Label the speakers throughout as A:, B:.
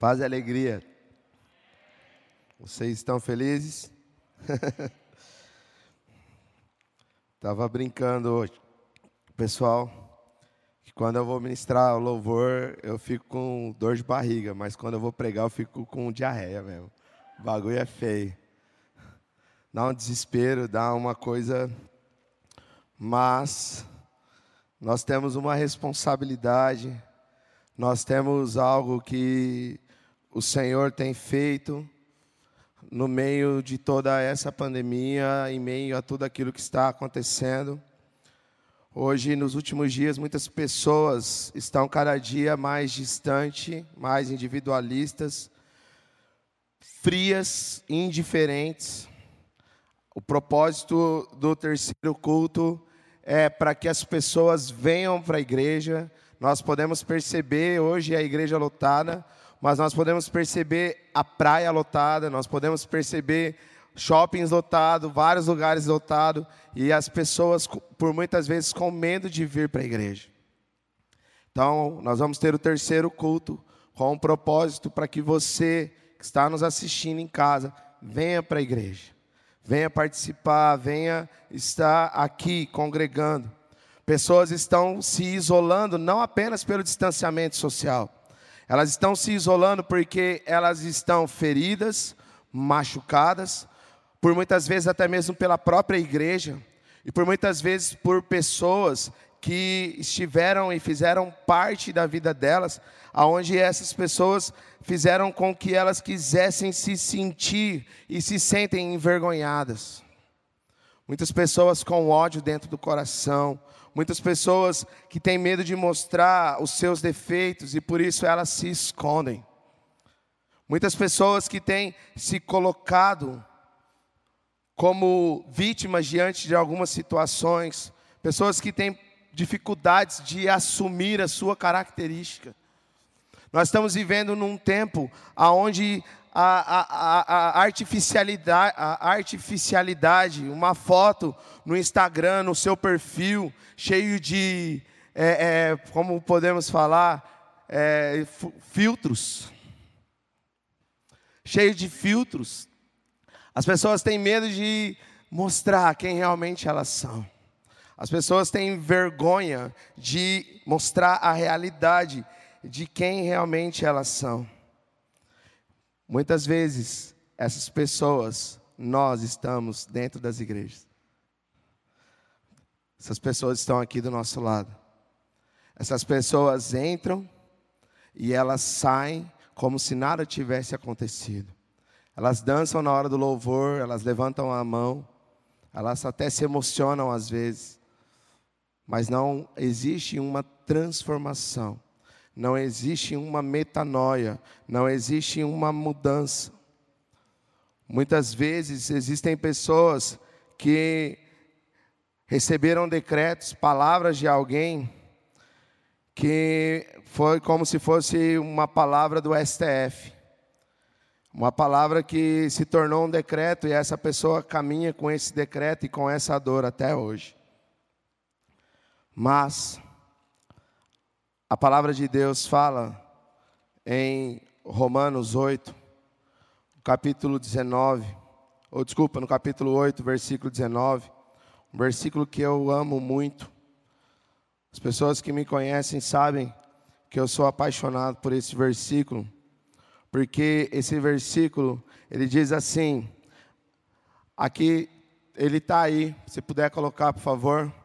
A: Paz e alegria. Vocês estão felizes? Tava brincando hoje, pessoal, que quando eu vou ministrar o louvor, eu fico com dor de barriga, mas quando eu vou pregar, eu fico com diarreia mesmo. O bagulho é feio. Dá um desespero, dá uma coisa. Mas nós temos uma responsabilidade, nós temos algo que o Senhor tem feito no meio de toda essa pandemia, em meio a tudo aquilo que está acontecendo. Hoje, nos últimos dias, muitas pessoas estão cada dia mais distantes, mais individualistas, frias, indiferentes. O propósito do terceiro culto é para que as pessoas venham para a igreja. Nós podemos perceber hoje a igreja lotada, mas nós podemos perceber a praia lotada, nós podemos perceber shoppings lotados, vários lugares lotados, e as pessoas, por muitas vezes, com medo de vir para a igreja. Então, nós vamos ter o terceiro culto com um propósito para que você que está nos assistindo em casa venha para a igreja, venha participar, venha estar aqui congregando. Pessoas estão se isolando não apenas pelo distanciamento social, elas estão se isolando porque elas estão feridas, machucadas, por muitas vezes até mesmo pela própria igreja, e por muitas vezes por pessoas que estiveram e fizeram parte da vida delas, aonde essas pessoas fizeram com que elas quisessem se sentir e se sentem envergonhadas. Muitas pessoas com ódio dentro do coração, muitas pessoas que têm medo de mostrar os seus defeitos e por isso elas se escondem. Muitas pessoas que têm se colocado como vítimas diante de algumas situações, pessoas que têm dificuldades de assumir a sua característica. Nós estamos vivendo num tempo onde a, a, a, artificialidade, a artificialidade, uma foto no Instagram, no seu perfil, cheio de, é, é, como podemos falar, é, filtros. Cheio de filtros. As pessoas têm medo de mostrar quem realmente elas são. As pessoas têm vergonha de mostrar a realidade de quem realmente elas são. Muitas vezes, essas pessoas, nós estamos dentro das igrejas. Essas pessoas estão aqui do nosso lado. Essas pessoas entram e elas saem como se nada tivesse acontecido. Elas dançam na hora do louvor, elas levantam a mão, elas até se emocionam às vezes, mas não existe uma transformação não existe uma metanoia, não existe uma mudança. Muitas vezes existem pessoas que receberam decretos, palavras de alguém, que foi como se fosse uma palavra do STF. Uma palavra que se tornou um decreto e essa pessoa caminha com esse decreto e com essa dor até hoje. Mas a palavra de Deus fala em Romanos 8, capítulo 19, ou desculpa, no capítulo 8, versículo 19, um versículo que eu amo muito. As pessoas que me conhecem sabem que eu sou apaixonado por esse versículo, porque esse versículo, ele diz assim, aqui, ele está aí, se puder colocar, por favor.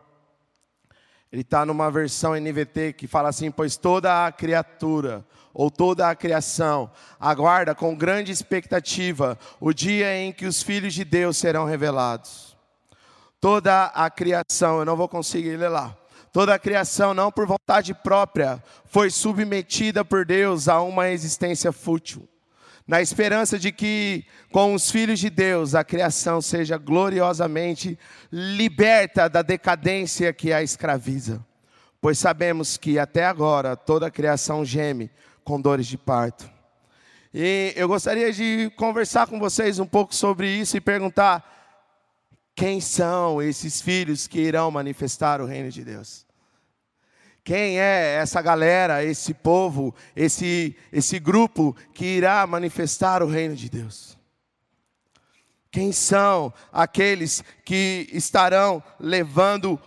A: Ele está numa versão NVT que fala assim: Pois toda a criatura, ou toda a criação, aguarda com grande expectativa o dia em que os filhos de Deus serão revelados. Toda a criação, eu não vou conseguir ler lá. Toda a criação, não por vontade própria, foi submetida por Deus a uma existência fútil na esperança de que, com os filhos de Deus, a criação seja gloriosamente liberta da decadência que a escraviza. Pois sabemos que até agora toda a criação geme com dores de parto. E eu gostaria de conversar com vocês um pouco sobre isso e perguntar: quem são esses filhos que irão manifestar o reino de Deus? Quem é essa galera, esse povo, esse, esse grupo que irá manifestar o reino de Deus? Quem são aqueles que estarão levando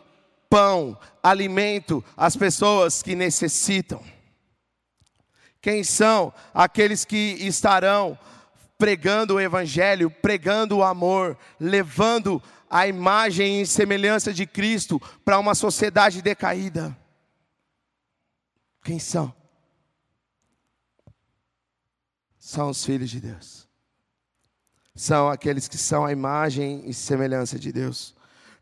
A: pão, alimento às pessoas que necessitam? Quem são aqueles que estarão pregando o Evangelho, pregando o amor, levando a imagem e semelhança de Cristo para uma sociedade decaída? Quem são? São os filhos de Deus. São aqueles que são a imagem e semelhança de Deus.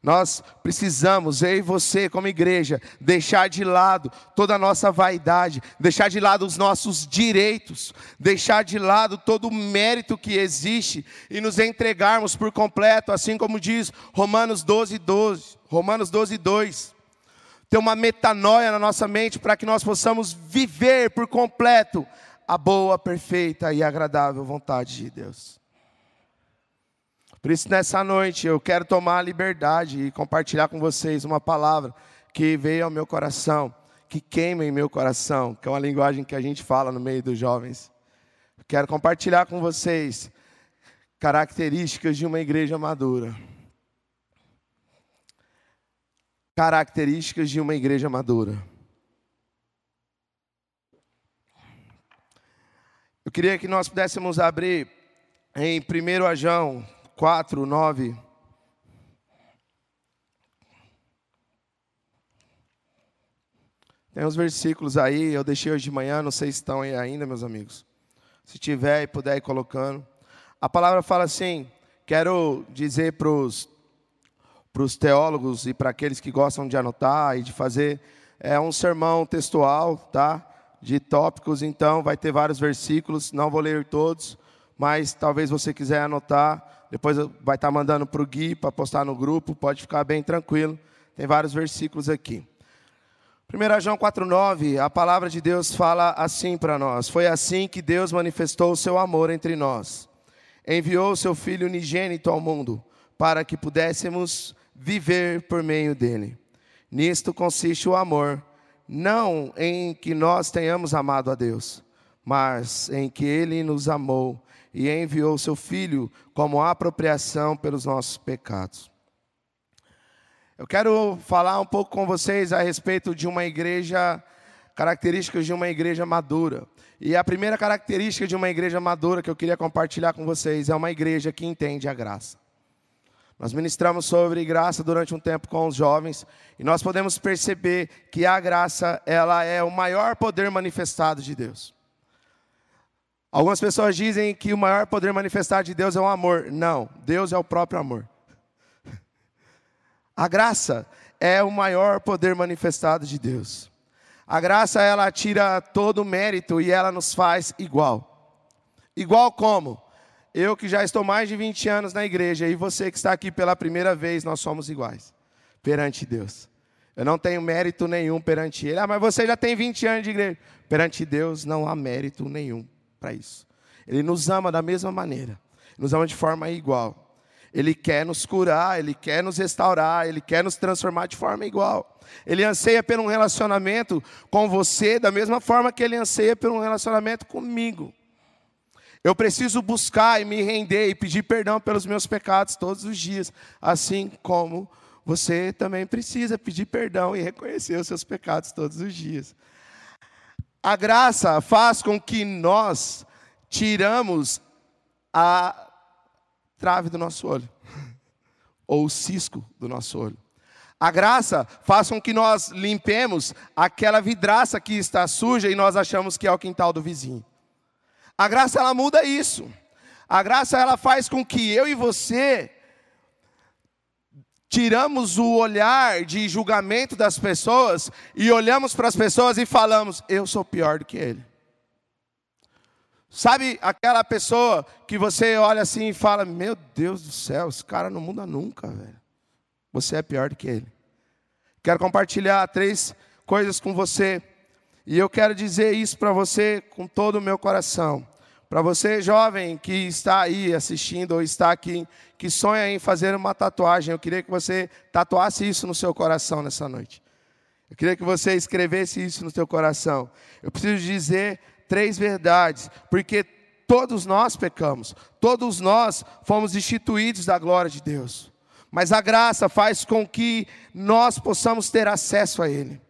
A: Nós precisamos, eu e você, como igreja, deixar de lado toda a nossa vaidade, deixar de lado os nossos direitos, deixar de lado todo o mérito que existe e nos entregarmos por completo, assim como diz Romanos 12, 12, Romanos 12, 2. Ter uma metanoia na nossa mente para que nós possamos viver por completo a boa, perfeita e agradável vontade de Deus. Por isso, nessa noite, eu quero tomar a liberdade e compartilhar com vocês uma palavra que veio ao meu coração, que queima em meu coração, que é uma linguagem que a gente fala no meio dos jovens. Quero compartilhar com vocês características de uma igreja madura. Características de uma igreja madura. Eu queria que nós pudéssemos abrir em 1 João, 4, 9. Tem uns versículos aí, eu deixei hoje de manhã, não sei se estão aí ainda, meus amigos. Se tiver e puder ir colocando. A palavra fala assim: quero dizer para os teólogos e para aqueles que gostam de anotar e de fazer é um sermão textual, tá? De tópicos, então vai ter vários versículos, não vou ler todos, mas talvez você quiser anotar depois vai estar mandando para o Gui para postar no grupo, pode ficar bem tranquilo. Tem vários versículos aqui. 1 João 4,9, a palavra de Deus fala assim para nós: Foi assim que Deus manifestou o seu amor entre nós. Enviou o seu Filho unigênito ao mundo, para que pudéssemos viver por meio dele. Nisto consiste o amor, não em que nós tenhamos amado a Deus, mas em que ele nos amou e enviou seu Filho como apropriação pelos nossos pecados. Eu quero falar um pouco com vocês a respeito de uma igreja, características de uma igreja madura. E a primeira característica de uma igreja madura que eu queria compartilhar com vocês é uma igreja que entende a graça. Nós ministramos sobre graça durante um tempo com os jovens e nós podemos perceber que a graça, ela é o maior poder manifestado de Deus. Algumas pessoas dizem que o maior poder manifestado de Deus é o amor. Não, Deus é o próprio amor. A graça é o maior poder manifestado de Deus. A graça ela tira todo o mérito e ela nos faz igual. Igual como? Eu que já estou mais de 20 anos na igreja e você que está aqui pela primeira vez, nós somos iguais perante Deus. Eu não tenho mérito nenhum perante Ele. Ah, mas você já tem 20 anos de igreja. Perante Deus não há mérito nenhum para isso. Ele nos ama da mesma maneira, nos ama de forma igual. Ele quer nos curar, ele quer nos restaurar, ele quer nos transformar de forma igual. Ele anseia por um relacionamento com você da mesma forma que ele anseia por um relacionamento comigo. Eu preciso buscar e me render e pedir perdão pelos meus pecados todos os dias, assim como você também precisa pedir perdão e reconhecer os seus pecados todos os dias. A graça faz com que nós tiramos a trave do nosso olho, ou o cisco do nosso olho. A graça faz com que nós limpemos aquela vidraça que está suja e nós achamos que é o quintal do vizinho. A graça ela muda isso. A graça ela faz com que eu e você tiramos o olhar de julgamento das pessoas e olhamos para as pessoas e falamos: eu sou pior do que ele. Sabe aquela pessoa que você olha assim e fala: Meu Deus do céu, esse cara não muda nunca, velho. Você é pior do que ele. Quero compartilhar três coisas com você. E eu quero dizer isso para você com todo o meu coração. Para você, jovem, que está aí assistindo ou está aqui, que sonha em fazer uma tatuagem, eu queria que você tatuasse isso no seu coração nessa noite. Eu queria que você escrevesse isso no seu coração. Eu preciso dizer três verdades, porque todos nós pecamos, todos nós fomos instituídos da glória de Deus. Mas a graça faz com que nós possamos ter acesso a Ele.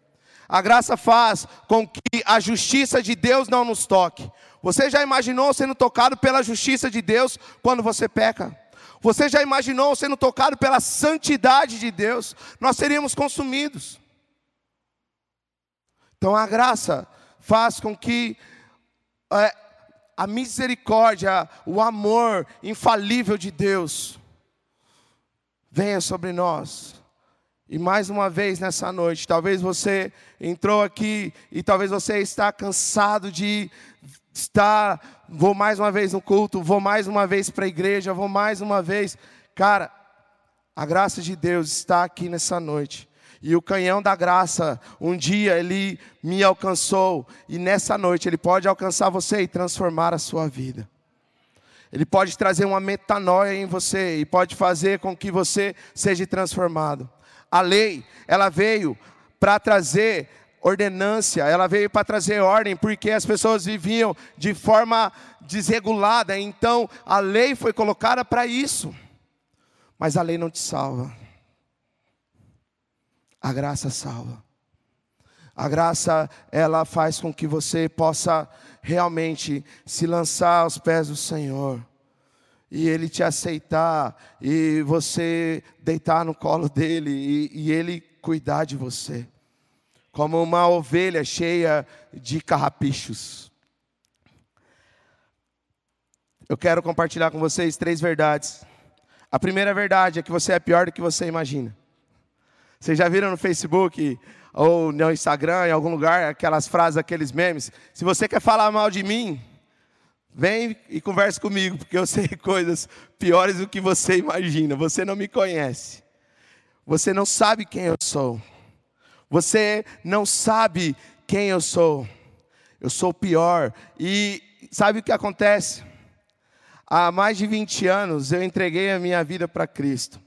A: A graça faz com que a justiça de Deus não nos toque. Você já imaginou sendo tocado pela justiça de Deus quando você peca? Você já imaginou sendo tocado pela santidade de Deus? Nós seríamos consumidos. Então a graça faz com que é, a misericórdia, o amor infalível de Deus venha sobre nós. E mais uma vez nessa noite, talvez você entrou aqui e talvez você está cansado de estar, vou mais uma vez no culto, vou mais uma vez para a igreja, vou mais uma vez. Cara, a graça de Deus está aqui nessa noite. E o canhão da graça, um dia ele me alcançou, e nessa noite ele pode alcançar você e transformar a sua vida. Ele pode trazer uma metanoia em você e pode fazer com que você seja transformado. A lei, ela veio para trazer ordenância, ela veio para trazer ordem, porque as pessoas viviam de forma desregulada, então a lei foi colocada para isso. Mas a lei não te salva. A graça salva. A graça, ela faz com que você possa realmente se lançar aos pés do Senhor. E Ele te aceitar, e você deitar no colo dEle, e, e Ele cuidar de você. Como uma ovelha cheia de carrapichos. Eu quero compartilhar com vocês três verdades. A primeira verdade é que você é pior do que você imagina. Vocês já viram no Facebook ou no Instagram, em algum lugar, aquelas frases, aqueles memes? Se você quer falar mal de mim, vem e converse comigo, porque eu sei coisas piores do que você imagina. Você não me conhece. Você não sabe quem eu sou. Você não sabe quem eu sou. Eu sou pior. E sabe o que acontece? Há mais de 20 anos eu entreguei a minha vida para Cristo.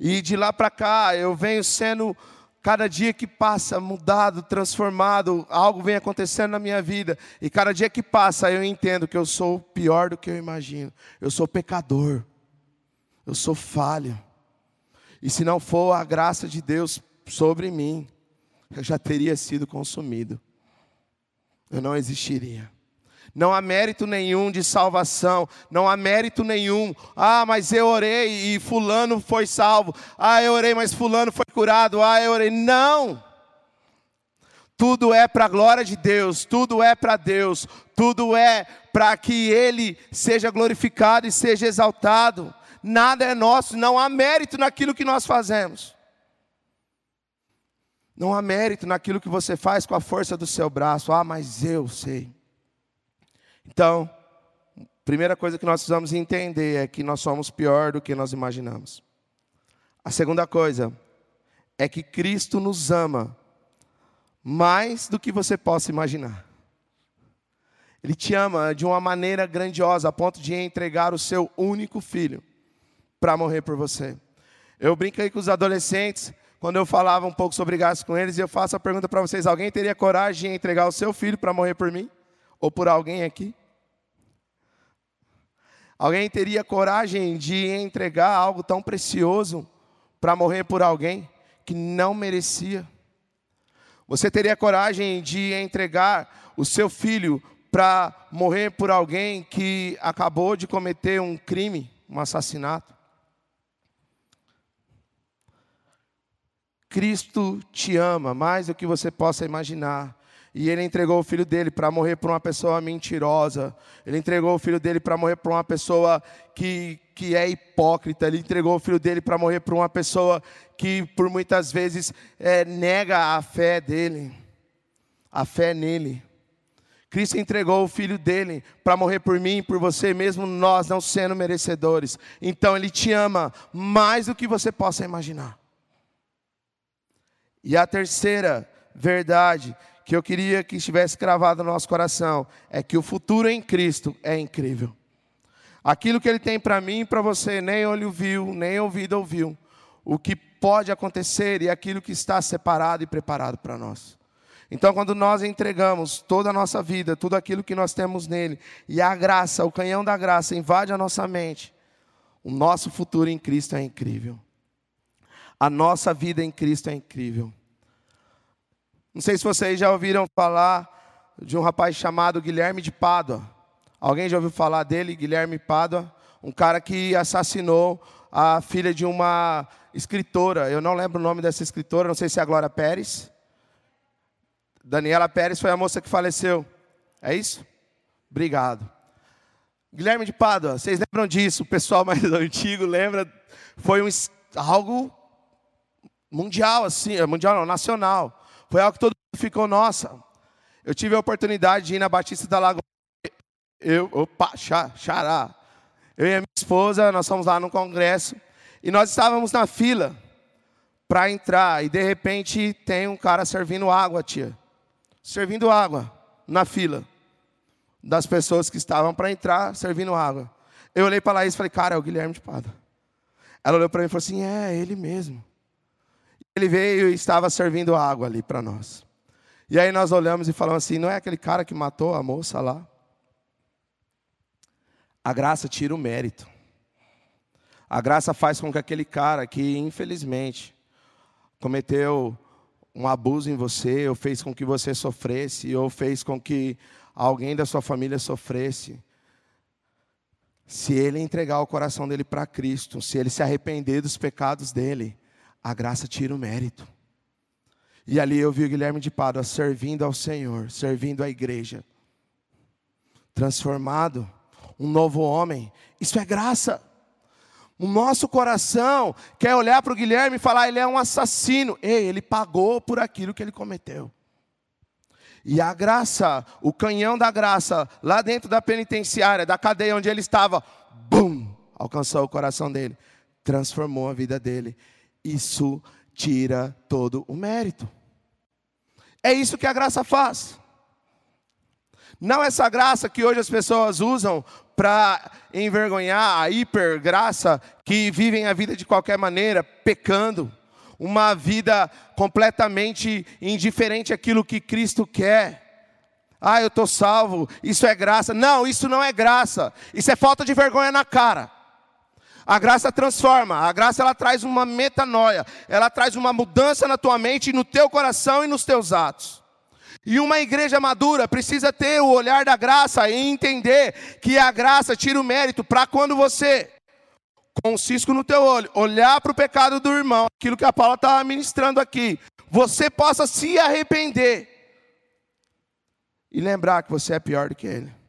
A: E de lá para cá eu venho sendo cada dia que passa mudado, transformado, algo vem acontecendo na minha vida. E cada dia que passa eu entendo que eu sou pior do que eu imagino. Eu sou pecador. Eu sou falho. E se não for a graça de Deus sobre mim, eu já teria sido consumido. Eu não existiria. Não há mérito nenhum de salvação, não há mérito nenhum. Ah, mas eu orei e fulano foi salvo. Ah, eu orei, mas fulano foi curado. Ah, eu orei. Não. Tudo é para a glória de Deus, tudo é para Deus, tudo é para que Ele seja glorificado e seja exaltado. Nada é nosso, não há mérito naquilo que nós fazemos. Não há mérito naquilo que você faz com a força do seu braço. Ah, mas eu sei. Então, primeira coisa que nós precisamos entender é que nós somos pior do que nós imaginamos. A segunda coisa é que Cristo nos ama mais do que você possa imaginar. Ele te ama de uma maneira grandiosa, a ponto de entregar o seu único filho para morrer por você. Eu brinquei com os adolescentes, quando eu falava um pouco sobre gastos com eles, e eu faço a pergunta para vocês: alguém teria coragem de entregar o seu filho para morrer por mim? Ou por alguém aqui? Alguém teria coragem de entregar algo tão precioso para morrer por alguém que não merecia? Você teria coragem de entregar o seu filho para morrer por alguém que acabou de cometer um crime, um assassinato? Cristo te ama mais do que você possa imaginar. E ele entregou o filho dele para morrer por uma pessoa mentirosa. Ele entregou o filho dele para morrer por uma pessoa que, que é hipócrita. Ele entregou o filho dele para morrer por uma pessoa que, por muitas vezes, é, nega a fé dele, a fé nele. Cristo entregou o filho dele para morrer por mim, por você, mesmo nós não sendo merecedores. Então, ele te ama mais do que você possa imaginar. E a terceira verdade que eu queria que estivesse cravado no nosso coração é que o futuro em Cristo é incrível. Aquilo que Ele tem para mim e para você, nem olho viu, nem ouvido ouviu. O que pode acontecer e aquilo que está separado e preparado para nós. Então, quando nós entregamos toda a nossa vida, tudo aquilo que nós temos nele, e a graça, o canhão da graça invade a nossa mente, o nosso futuro em Cristo é incrível. A nossa vida em Cristo é incrível. Não sei se vocês já ouviram falar de um rapaz chamado Guilherme de Pádua. Alguém já ouviu falar dele, Guilherme Pádua? Um cara que assassinou a filha de uma escritora. Eu não lembro o nome dessa escritora, não sei se é a Glória Pérez. Daniela Pérez foi a moça que faleceu. É isso? Obrigado. Guilherme de Pádua, vocês lembram disso? O pessoal mais antigo lembra? Foi um, algo mundial, assim, é, mundial não, nacional. Foi algo que todo mundo ficou, nossa. Eu tive a oportunidade de ir na Batista da Lagoa. Eu, opa, xará. Eu e a minha esposa, nós fomos lá no congresso. E nós estávamos na fila para entrar. E de repente tem um cara servindo água, tia. Servindo água na fila. Das pessoas que estavam para entrar, servindo água. Eu olhei para Laís e falei, cara, é o Guilherme de Pada. Ela olhou para mim e falou assim: é, ele mesmo. Ele veio e estava servindo água ali para nós. E aí nós olhamos e falamos assim: não é aquele cara que matou a moça lá? A graça tira o mérito. A graça faz com que aquele cara que, infelizmente, cometeu um abuso em você, ou fez com que você sofresse, ou fez com que alguém da sua família sofresse, se ele entregar o coração dele para Cristo, se ele se arrepender dos pecados dele, a graça tira o mérito. E ali eu vi o Guilherme de Pádua servindo ao Senhor, servindo à igreja, transformado, um novo homem. Isso é graça. O nosso coração quer olhar para o Guilherme e falar: ele é um assassino. Ei, ele pagou por aquilo que ele cometeu. E a graça, o canhão da graça, lá dentro da penitenciária, da cadeia onde ele estava, bum, alcançou o coração dele, transformou a vida dele isso tira todo o mérito. É isso que a graça faz. Não essa graça que hoje as pessoas usam para envergonhar a hipergraça que vivem a vida de qualquer maneira, pecando, uma vida completamente indiferente àquilo que Cristo quer. Ah, eu estou salvo, isso é graça. Não, isso não é graça, isso é falta de vergonha na cara. A graça transforma, a graça ela traz uma metanoia, ela traz uma mudança na tua mente, no teu coração e nos teus atos. E uma igreja madura precisa ter o olhar da graça e entender que a graça tira o mérito para quando você, com um cisco no teu olho, olhar para o pecado do irmão, aquilo que a Paula está ministrando aqui, você possa se arrepender e lembrar que você é pior do que ele.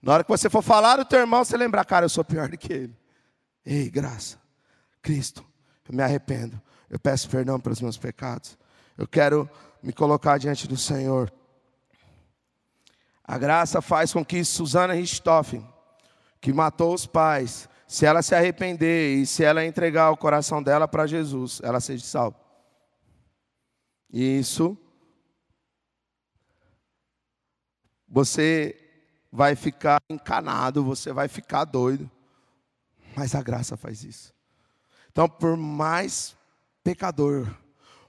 A: Na hora que você for falar do teu irmão, você lembrar, cara, eu sou pior do que ele. Ei, graça, Cristo, eu me arrependo. Eu peço perdão pelos meus pecados. Eu quero me colocar diante do Senhor. A graça faz com que Susana Richthofen, que matou os pais, se ela se arrepender e se ela entregar o coração dela para Jesus, ela seja salva. E isso você vai ficar encanado, você vai ficar doido. Mas a graça faz isso. Então, por mais pecador,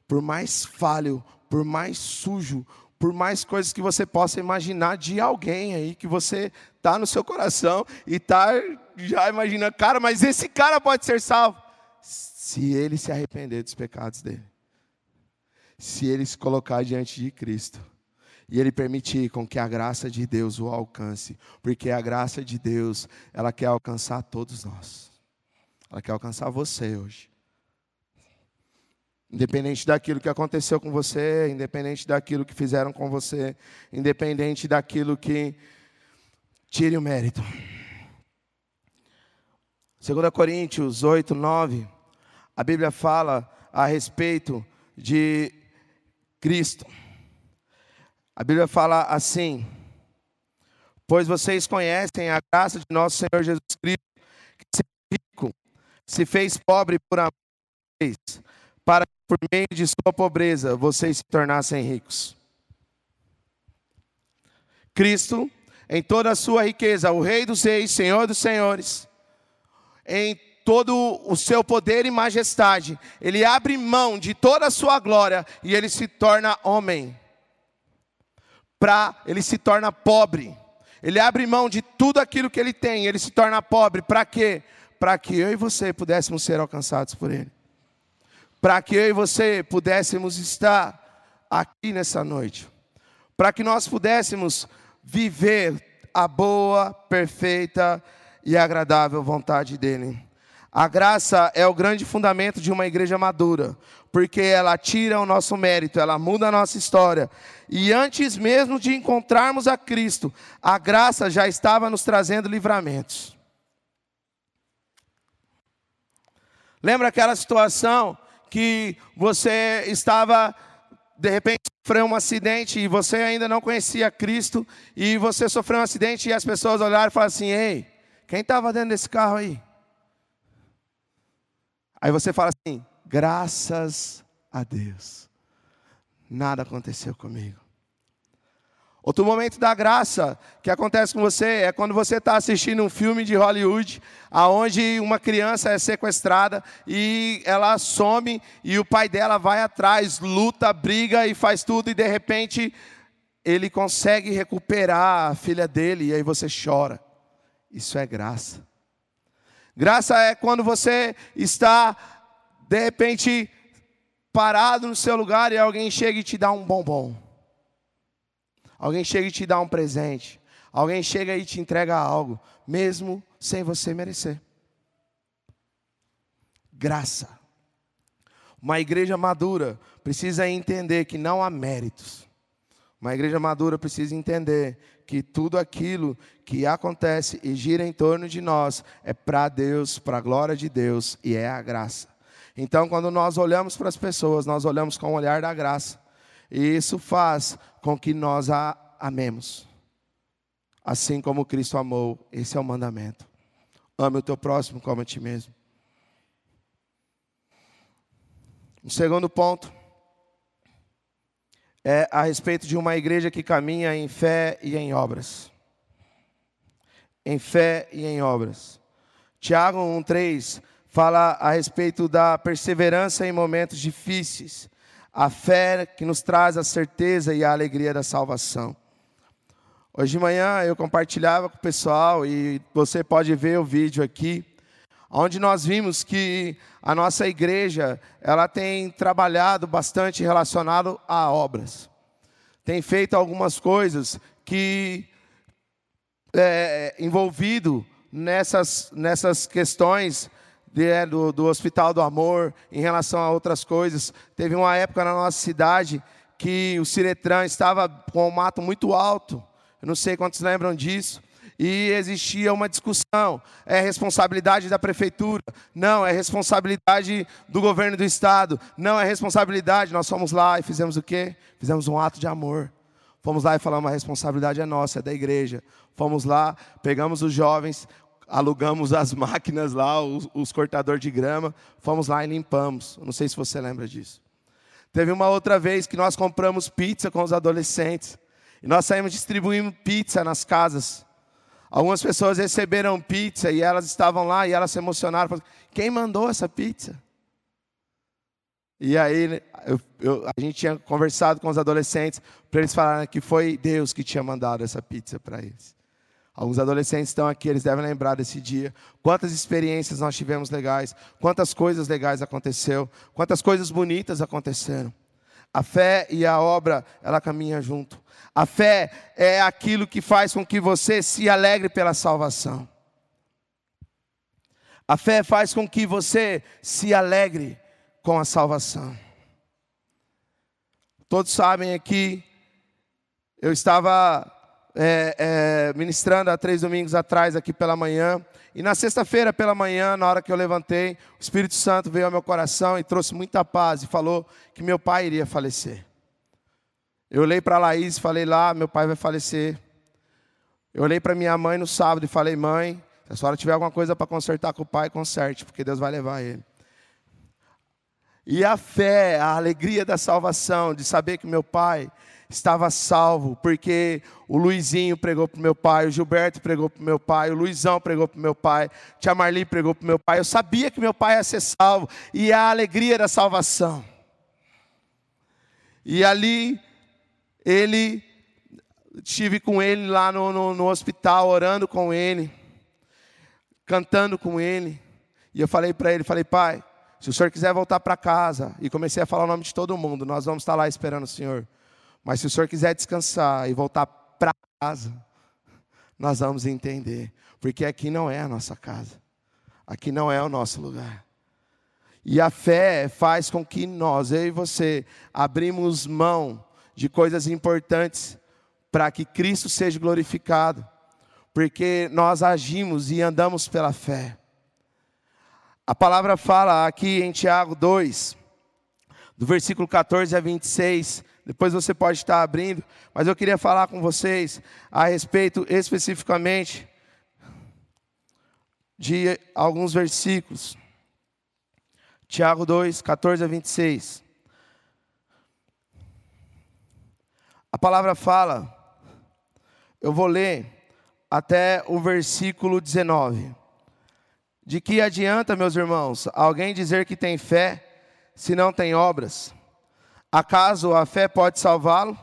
A: por mais falho, por mais sujo, por mais coisas que você possa imaginar de alguém aí que você tá no seu coração e tá já imaginando, cara, mas esse cara pode ser salvo se ele se arrepender dos pecados dele. Se ele se colocar diante de Cristo e ele permitir com que a graça de Deus o alcance, porque a graça de Deus, ela quer alcançar todos nós. Ela quer alcançar você hoje. Independente daquilo que aconteceu com você, independente daquilo que fizeram com você, independente daquilo que tire o mérito. 2 Coríntios 8, 9, a Bíblia fala a respeito de Cristo. A Bíblia fala assim: Pois vocês conhecem a graça de nosso Senhor Jesus Cristo, que se rico, se fez pobre por amor vocês, para que por meio de sua pobreza vocês se tornassem ricos. Cristo, em toda a sua riqueza, o Rei dos Reis, Senhor dos Senhores, em todo o seu poder e majestade, ele abre mão de toda a sua glória e ele se torna homem. Para ele se torna pobre. Ele abre mão de tudo aquilo que ele tem, ele se torna pobre. Para quê? Para que eu e você pudéssemos ser alcançados por ele. Para que eu e você pudéssemos estar aqui nessa noite. Para que nós pudéssemos viver a boa, perfeita e agradável vontade dele. A graça é o grande fundamento de uma igreja madura, porque ela tira o nosso mérito, ela muda a nossa história. E antes mesmo de encontrarmos a Cristo, a graça já estava nos trazendo livramentos. Lembra aquela situação que você estava, de repente, sofreu um acidente e você ainda não conhecia Cristo, e você sofreu um acidente e as pessoas olharam e falaram assim: Ei, quem estava dentro desse carro aí? Aí você fala assim: graças a Deus, nada aconteceu comigo. Outro momento da graça que acontece com você é quando você está assistindo um filme de Hollywood, aonde uma criança é sequestrada e ela some e o pai dela vai atrás, luta, briga e faz tudo e de repente ele consegue recuperar a filha dele e aí você chora. Isso é graça. Graça é quando você está, de repente, parado no seu lugar e alguém chega e te dá um bombom. Alguém chega e te dá um presente. Alguém chega e te entrega algo, mesmo sem você merecer. Graça. Uma igreja madura precisa entender que não há méritos. Uma igreja madura precisa entender que tudo aquilo que acontece e gira em torno de nós é para Deus, para a glória de Deus e é a graça. Então, quando nós olhamos para as pessoas, nós olhamos com o olhar da graça. E isso faz com que nós a amemos. Assim como Cristo amou, esse é o mandamento. Ame o teu próximo como a ti mesmo. Um segundo ponto é a respeito de uma igreja que caminha em fé e em obras. Em fé e em obras. Tiago 1,3 fala a respeito da perseverança em momentos difíceis, a fé que nos traz a certeza e a alegria da salvação. Hoje de manhã eu compartilhava com o pessoal e você pode ver o vídeo aqui, onde nós vimos que a nossa igreja ela tem trabalhado bastante relacionado a obras, tem feito algumas coisas que é, envolvido nessas nessas questões de, é, do, do Hospital do Amor, em relação a outras coisas. Teve uma época na nossa cidade que o Ciretran estava com o mato muito alto. Eu não sei quantos lembram disso e existia uma discussão: é responsabilidade da prefeitura? Não, é responsabilidade do governo do estado? Não, é responsabilidade. Nós fomos lá e fizemos o quê? Fizemos um ato de amor. Fomos lá e falamos: a responsabilidade é nossa, é da igreja. Fomos lá, pegamos os jovens, alugamos as máquinas lá, os, os cortadores de grama, fomos lá e limpamos. Não sei se você lembra disso. Teve uma outra vez que nós compramos pizza com os adolescentes. E nós saímos distribuindo pizza nas casas. Algumas pessoas receberam pizza e elas estavam lá e elas se emocionaram. Falaram, Quem mandou essa pizza? E aí eu, eu, a gente tinha conversado com os adolescentes para eles falarem que foi Deus que tinha mandado essa pizza para eles. Alguns adolescentes estão aqui, eles devem lembrar desse dia. Quantas experiências nós tivemos legais, quantas coisas legais aconteceu, quantas coisas bonitas aconteceram. A fé e a obra, ela caminha junto. A fé é aquilo que faz com que você se alegre pela salvação. A fé faz com que você se alegre com a salvação. Todos sabem aqui, eu estava é, é, ministrando há três domingos atrás aqui pela manhã, e na sexta-feira pela manhã, na hora que eu levantei, o Espírito Santo veio ao meu coração e trouxe muita paz e falou que meu pai iria falecer. Eu olhei para a Laís e falei lá, meu pai vai falecer. Eu olhei para minha mãe no sábado e falei, mãe, se a senhora tiver alguma coisa para consertar com o pai, conserte, porque Deus vai levar ele. E a fé, a alegria da salvação, de saber que meu pai estava salvo, porque o Luizinho pregou para meu pai, o Gilberto pregou para meu pai, o Luizão pregou para meu pai, tia Marli pregou para meu pai. Eu sabia que meu pai ia ser salvo, e a alegria da salvação. E ali, ele, estive com ele lá no, no, no hospital, orando com ele, cantando com ele. E eu falei para ele, falei, pai, se o senhor quiser voltar para casa, e comecei a falar o nome de todo mundo, nós vamos estar lá esperando o senhor. Mas se o senhor quiser descansar e voltar para casa, nós vamos entender, porque aqui não é a nossa casa, aqui não é o nosso lugar. E a fé faz com que nós, eu e você, abrimos mão de coisas importantes para que Cristo seja glorificado, porque nós agimos e andamos pela fé. A palavra fala aqui em Tiago 2, do versículo 14 a 26, depois você pode estar abrindo, mas eu queria falar com vocês a respeito especificamente de alguns versículos. Tiago 2, 14 a 26. A palavra fala, eu vou ler até o versículo 19. De que adianta, meus irmãos, alguém dizer que tem fé se não tem obras? Acaso a fé pode salvá-lo?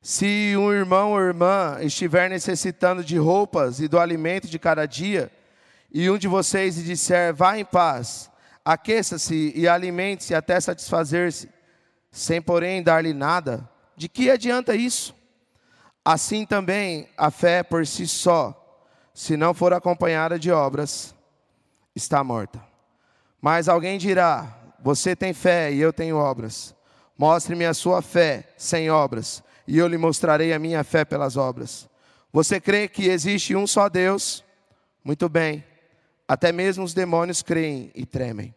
A: Se um irmão ou irmã estiver necessitando de roupas e do alimento de cada dia, e um de vocês lhe disser, vá em paz, aqueça-se e alimente-se até satisfazer-se, sem porém dar-lhe nada, de que adianta isso? Assim também a fé por si só, se não for acompanhada de obras, está morta. Mas alguém dirá: Você tem fé e eu tenho obras. Mostre-me a sua fé sem obras, e eu lhe mostrarei a minha fé pelas obras. Você crê que existe um só Deus? Muito bem. Até mesmo os demônios creem e tremem.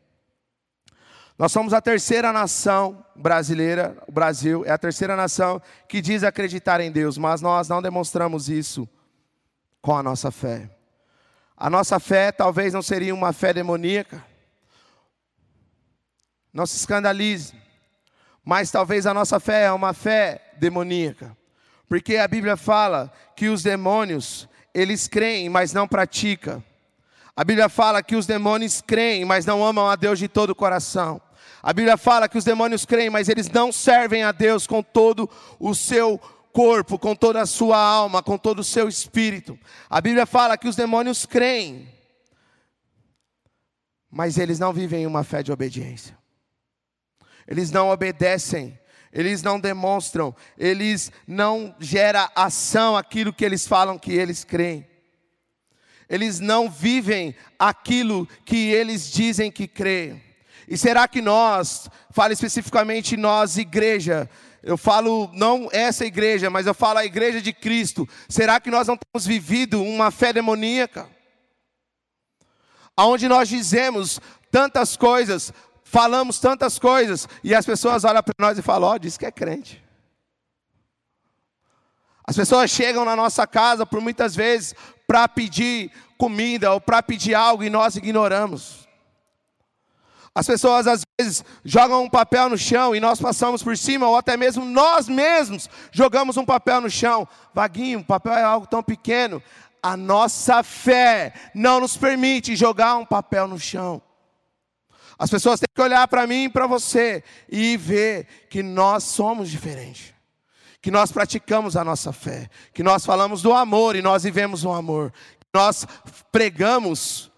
A: Nós somos a terceira nação brasileira, o Brasil é a terceira nação que diz acreditar em Deus, mas nós não demonstramos isso com a nossa fé. A nossa fé talvez não seria uma fé demoníaca. Não se escandalize mas talvez a nossa fé é uma fé demoníaca. Porque a Bíblia fala que os demônios, eles creem, mas não praticam. A Bíblia fala que os demônios creem, mas não amam a Deus de todo o coração. A Bíblia fala que os demônios creem, mas eles não servem a Deus com todo o seu corpo, com toda a sua alma, com todo o seu espírito. A Bíblia fala que os demônios creem, mas eles não vivem uma fé de obediência eles não obedecem, eles não demonstram, eles não geram ação aquilo que eles falam que eles creem. Eles não vivem aquilo que eles dizem que creem. E será que nós, falo especificamente nós, igreja, eu falo não essa igreja, mas eu falo a igreja de Cristo, será que nós não temos vivido uma fé demoníaca? Onde nós dizemos tantas coisas, falamos tantas coisas e as pessoas olham para nós e falam: Ó, oh, diz que é crente. As pessoas chegam na nossa casa por muitas vezes para pedir comida ou para pedir algo e nós ignoramos. As pessoas às vezes jogam um papel no chão e nós passamos por cima, ou até mesmo nós mesmos jogamos um papel no chão. Vaguinho, papel é algo tão pequeno. A nossa fé não nos permite jogar um papel no chão. As pessoas têm que olhar para mim e para você e ver que nós somos diferentes. Que nós praticamos a nossa fé, que nós falamos do amor e nós vivemos o amor. Que nós pregamos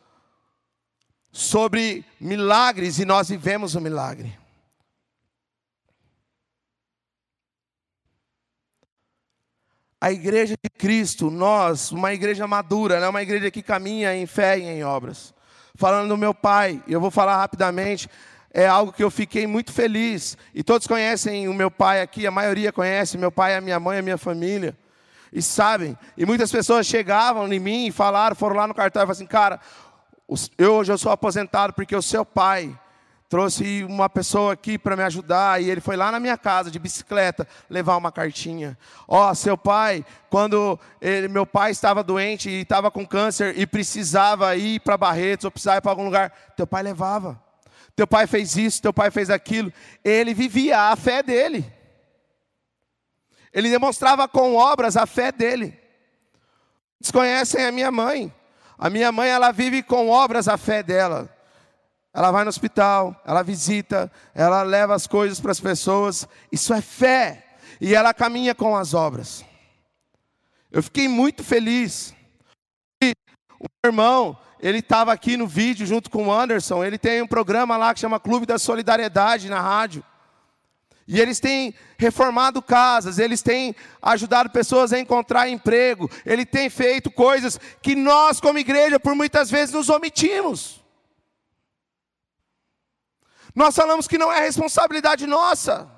A: sobre milagres e nós vivemos o milagre. A igreja de Cristo, nós, uma igreja madura, né? uma igreja que caminha em fé e em obras falando do meu pai, e eu vou falar rapidamente, é algo que eu fiquei muito feliz. E todos conhecem o meu pai aqui, a maioria conhece, meu pai, a minha mãe, a minha família. E sabem, e muitas pessoas chegavam em mim e falaram, foram lá no cartório e falaram assim, cara, eu hoje eu sou aposentado porque o seu pai trouxe uma pessoa aqui para me ajudar e ele foi lá na minha casa de bicicleta levar uma cartinha. Ó, oh, seu pai, quando ele, meu pai estava doente e estava com câncer e precisava ir para Barretos ou precisava ir para algum lugar, teu pai levava. teu pai fez isso, teu pai fez aquilo. Ele vivia a fé dele. Ele demonstrava com obras a fé dele. Vocês conhecem a minha mãe. A minha mãe, ela vive com obras a fé dela. Ela vai no hospital, ela visita, ela leva as coisas para as pessoas. Isso é fé. E ela caminha com as obras. Eu fiquei muito feliz. O meu irmão, ele estava aqui no vídeo junto com o Anderson. Ele tem um programa lá que chama Clube da Solidariedade na rádio. E eles têm reformado casas, eles têm ajudado pessoas a encontrar emprego, ele tem feito coisas que nós, como igreja, por muitas vezes nos omitimos. Nós falamos que não é responsabilidade nossa.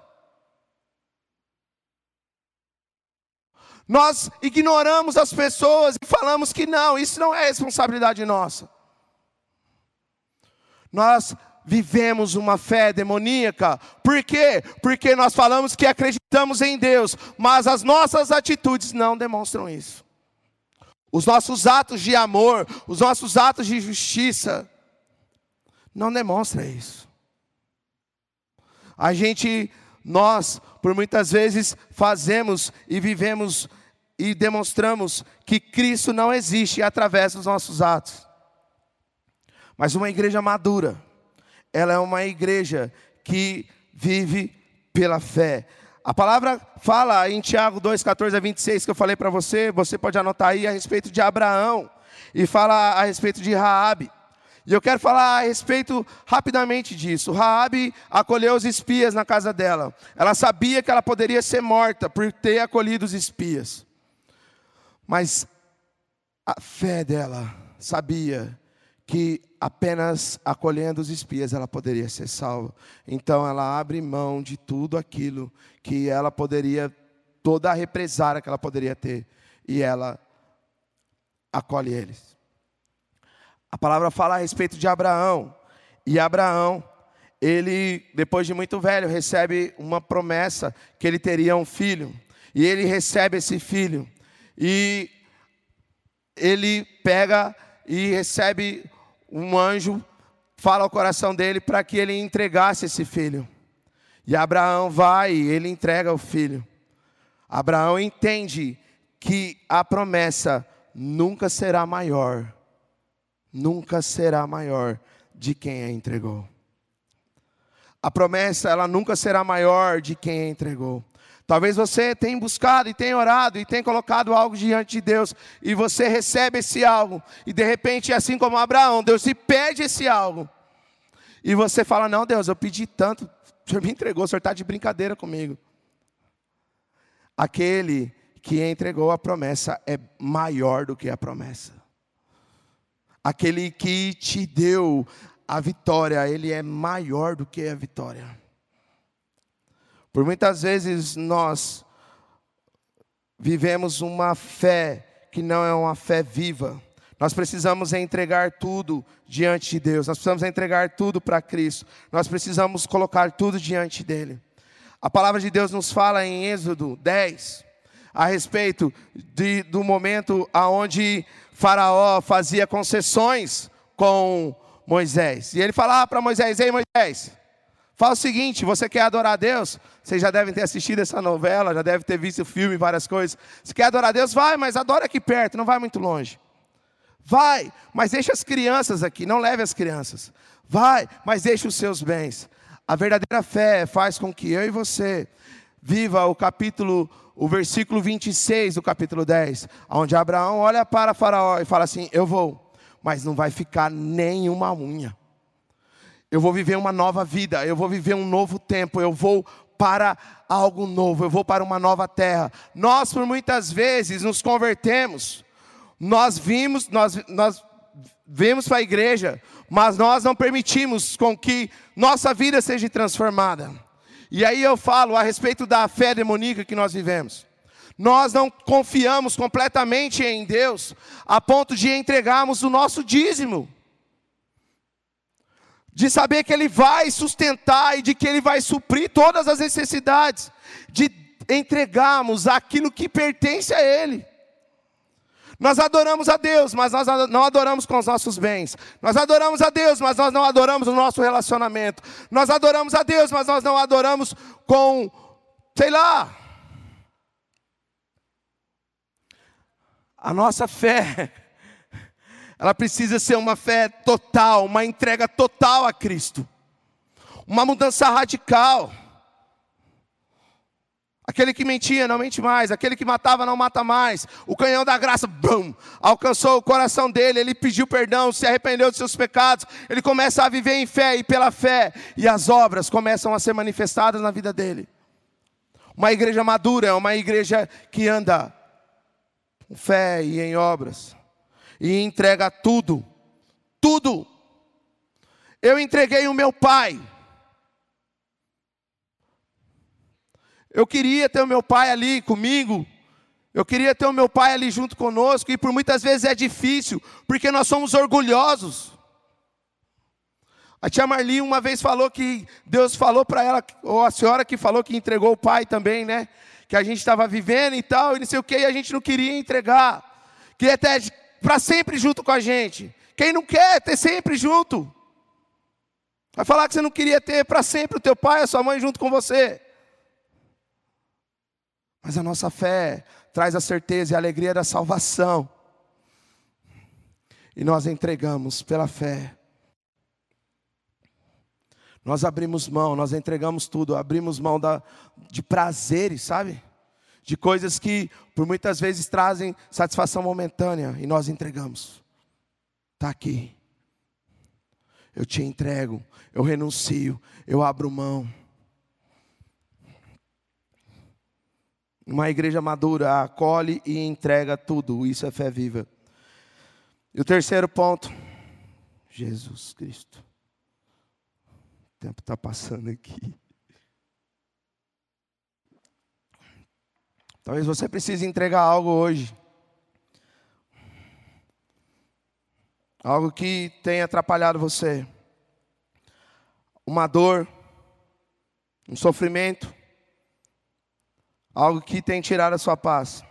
A: Nós ignoramos as pessoas e falamos que não, isso não é responsabilidade nossa. Nós vivemos uma fé demoníaca. Por quê? Porque nós falamos que acreditamos em Deus, mas as nossas atitudes não demonstram isso. Os nossos atos de amor, os nossos atos de justiça, não demonstram isso. A gente, nós, por muitas vezes, fazemos e vivemos e demonstramos que Cristo não existe através dos nossos atos. Mas uma igreja madura, ela é uma igreja que vive pela fé. A palavra fala em Tiago 2, 14 a 26, que eu falei para você, você pode anotar aí a respeito de Abraão, e fala a respeito de Raabe. E eu quero falar a respeito rapidamente disso. Raabe acolheu os espias na casa dela. Ela sabia que ela poderia ser morta por ter acolhido os espias. Mas a fé dela sabia que apenas acolhendo os espias ela poderia ser salva. Então ela abre mão de tudo aquilo que ela poderia, toda a represária que ela poderia ter, e ela acolhe eles. A palavra fala a respeito de Abraão, e Abraão, ele, depois de muito velho, recebe uma promessa que ele teria um filho, e ele recebe esse filho, e ele pega e recebe um anjo fala ao coração dele para que ele entregasse esse filho. E Abraão vai e ele entrega o filho. Abraão entende que a promessa nunca será maior, nunca será maior de quem a entregou. A promessa, ela nunca será maior de quem a entregou. Talvez você tenha buscado e tenha orado e tenha colocado algo diante de Deus e você recebe esse algo e de repente, assim como Abraão, Deus te pede esse algo e você fala: Não, Deus, eu pedi tanto, o Senhor me entregou, o Senhor está de brincadeira comigo. Aquele que entregou a promessa é maior do que a promessa. Aquele que te deu a vitória, ele é maior do que a vitória. Por muitas vezes nós vivemos uma fé que não é uma fé viva. Nós precisamos entregar tudo diante de Deus. Nós precisamos entregar tudo para Cristo. Nós precisamos colocar tudo diante dele. A palavra de Deus nos fala em Êxodo 10 a respeito de, do momento aonde Faraó fazia concessões com Moisés. E ele falava para Moisés: "Ei Moisés, Fala o seguinte: você quer adorar a Deus? Vocês já devem ter assistido essa novela, já devem ter visto o filme, várias coisas. Se quer adorar a Deus, vai, mas adora aqui perto, não vai muito longe. Vai, mas deixa as crianças aqui, não leve as crianças. Vai, mas deixa os seus bens. A verdadeira fé faz com que eu e você viva o capítulo, o versículo 26 do capítulo 10, onde Abraão olha para Faraó e fala assim: Eu vou, mas não vai ficar nenhuma unha. Eu vou viver uma nova vida, eu vou viver um novo tempo, eu vou para algo novo, eu vou para uma nova terra. Nós, por muitas vezes, nos convertemos, nós vimos, nós, nós vemos para a igreja, mas nós não permitimos com que nossa vida seja transformada. E aí eu falo a respeito da fé demoníaca que nós vivemos. Nós não confiamos completamente em Deus a ponto de entregarmos o nosso dízimo de saber que Ele vai sustentar e de que Ele vai suprir todas as necessidades, de entregarmos aquilo que pertence a Ele. Nós adoramos a Deus, mas nós não adoramos com os nossos bens. Nós adoramos a Deus, mas nós não adoramos o nosso relacionamento. Nós adoramos a Deus, mas nós não adoramos com, sei lá. A nossa fé, ela precisa ser uma fé total, uma entrega total a Cristo, uma mudança radical. Aquele que mentia não mente mais, aquele que matava não mata mais. O canhão da graça, bum, alcançou o coração dele, ele pediu perdão, se arrependeu dos seus pecados, ele começa a viver em fé e pela fé, e as obras começam a ser manifestadas na vida dele. Uma igreja madura é uma igreja que anda com fé e em obras, e entrega tudo, tudo. Eu entreguei o meu pai, Eu queria ter o meu pai ali comigo. Eu queria ter o meu pai ali junto conosco. E por muitas vezes é difícil, porque nós somos orgulhosos. A tia Marli uma vez falou que Deus falou para ela, ou a senhora que falou que entregou o pai também, né? Que a gente estava vivendo e tal, e não sei o que, e a gente não queria entregar. Queria ter para sempre junto com a gente. Quem não quer ter sempre junto? Vai falar que você não queria ter para sempre o teu pai, a sua mãe junto com você. Mas a nossa fé traz a certeza e a alegria da salvação. E nós entregamos pela fé. Nós abrimos mão, nós entregamos tudo, abrimos mão da, de prazeres, sabe? De coisas que por muitas vezes trazem satisfação momentânea e nós entregamos. Está aqui. Eu te entrego, eu renuncio, eu abro mão. Uma igreja madura acolhe e entrega tudo. Isso é fé viva. E o terceiro ponto, Jesus Cristo. O tempo está passando aqui. Talvez você precise entregar algo hoje. Algo que tenha atrapalhado você. Uma dor, um sofrimento, algo que tem tirado a sua paz.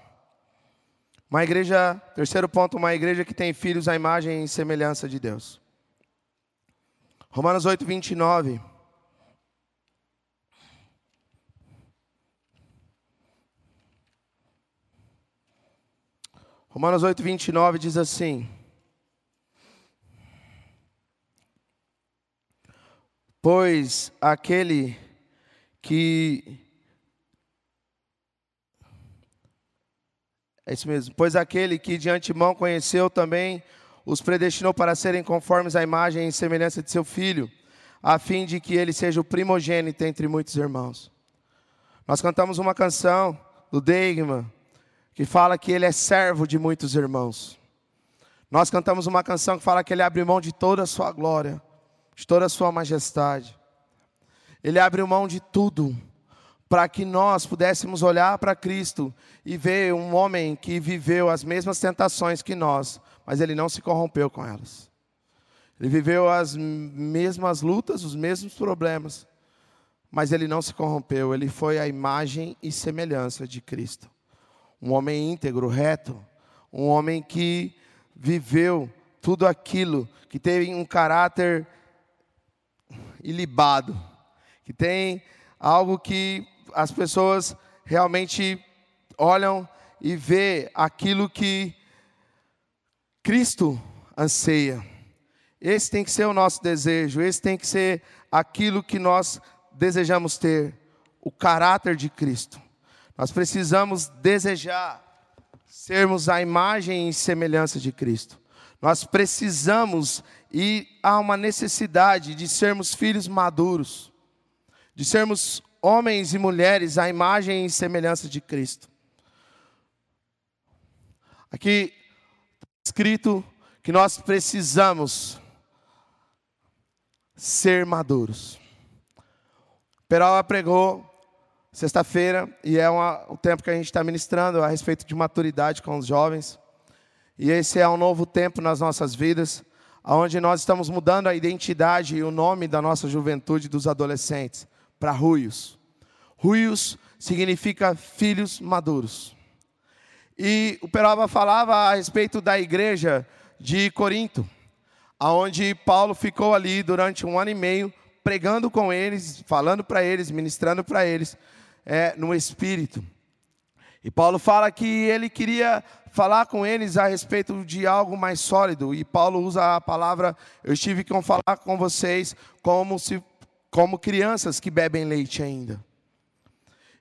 A: Uma igreja, terceiro ponto, uma igreja que tem filhos à imagem e semelhança de Deus. Romanos 8, 29. Romanos 8, 29 diz assim: Pois aquele que É isso mesmo. Pois aquele que de antemão conheceu também os predestinou para serem conformes à imagem e semelhança de seu filho, a fim de que ele seja o primogênito entre muitos irmãos. Nós cantamos uma canção do Deigman que fala que ele é servo de muitos irmãos. Nós cantamos uma canção que fala que ele abre mão de toda a sua glória, de toda a sua majestade. Ele abre mão de tudo para que nós pudéssemos olhar para Cristo e ver um homem que viveu as mesmas tentações que nós, mas ele não se corrompeu com elas. Ele viveu as mesmas lutas, os mesmos problemas, mas ele não se corrompeu, ele foi a imagem e semelhança de Cristo. Um homem íntegro, reto, um homem que viveu tudo aquilo, que teve um caráter ilibado, que tem algo que as pessoas realmente olham e vê aquilo que Cristo anseia. Esse tem que ser o nosso desejo, esse tem que ser aquilo que nós desejamos ter, o caráter de Cristo. Nós precisamos desejar sermos a imagem e semelhança de Cristo. Nós precisamos e há uma necessidade de sermos filhos maduros, de sermos homens e mulheres à imagem e semelhança de Cristo. Aqui está escrito que nós precisamos ser maduros. Perola pregou sexta-feira e é uma, o tempo que a gente está ministrando a respeito de maturidade com os jovens. E esse é um novo tempo nas nossas vidas, onde nós estamos mudando a identidade e o nome da nossa juventude dos adolescentes para ruios. Ruios significa filhos maduros. E o Peroba falava a respeito da igreja de Corinto, aonde Paulo ficou ali durante um ano e meio pregando com eles, falando para eles, ministrando para eles é, no Espírito. E Paulo fala que ele queria falar com eles a respeito de algo mais sólido. E Paulo usa a palavra: eu estive com falar com vocês como se como crianças que bebem leite ainda.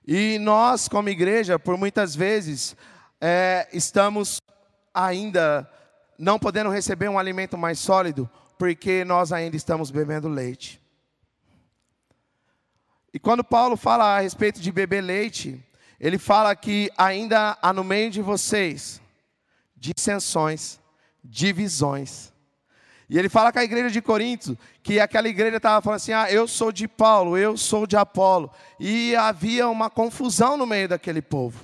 A: E nós, como igreja, por muitas vezes é, estamos ainda não podendo receber um alimento mais sólido, porque nós ainda estamos bebendo leite. E quando Paulo fala a respeito de beber leite, ele fala que ainda há no meio de vocês dissensões, divisões. E ele fala com a igreja de Corinto que aquela igreja estava falando assim: ah, eu sou de Paulo, eu sou de Apolo. E havia uma confusão no meio daquele povo.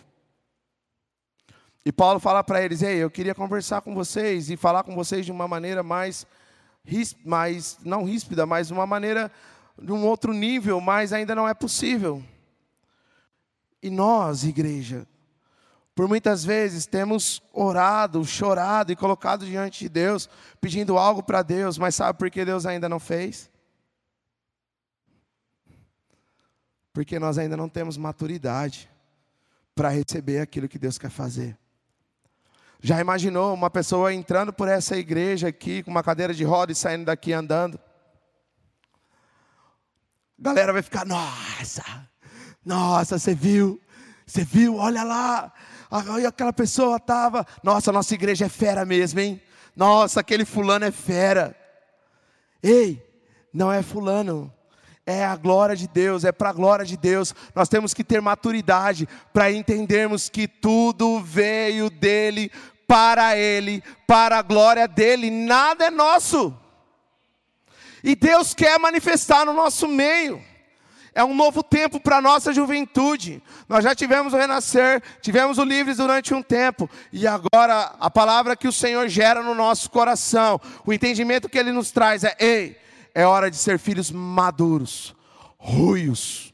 A: E Paulo fala para eles: Ei, eu queria conversar com vocês e falar com vocês de uma maneira mais, mais não ríspida, mas de uma maneira de um outro nível, mas ainda não é possível. E nós, igreja, por muitas vezes temos orado, chorado e colocado diante de Deus, pedindo algo para Deus, mas sabe por que Deus ainda não fez? Porque nós ainda não temos maturidade para receber aquilo que Deus quer fazer. Já imaginou uma pessoa entrando por essa igreja aqui com uma cadeira de roda e saindo daqui andando? A galera vai ficar, nossa, nossa, você viu? Você viu? Olha lá. Aí aquela pessoa estava, nossa, nossa igreja é fera mesmo, hein? Nossa, aquele fulano é fera. Ei, não é fulano. É a glória de Deus, é para a glória de Deus. Nós temos que ter maturidade para entendermos que tudo veio dele, para ele, para a glória dele, nada é nosso. E Deus quer manifestar no nosso meio. É um novo tempo para a nossa juventude. Nós já tivemos o renascer, tivemos o livres durante um tempo, e agora a palavra que o Senhor gera no nosso coração, o entendimento que Ele nos traz é: ei, é hora de ser filhos maduros, ruios,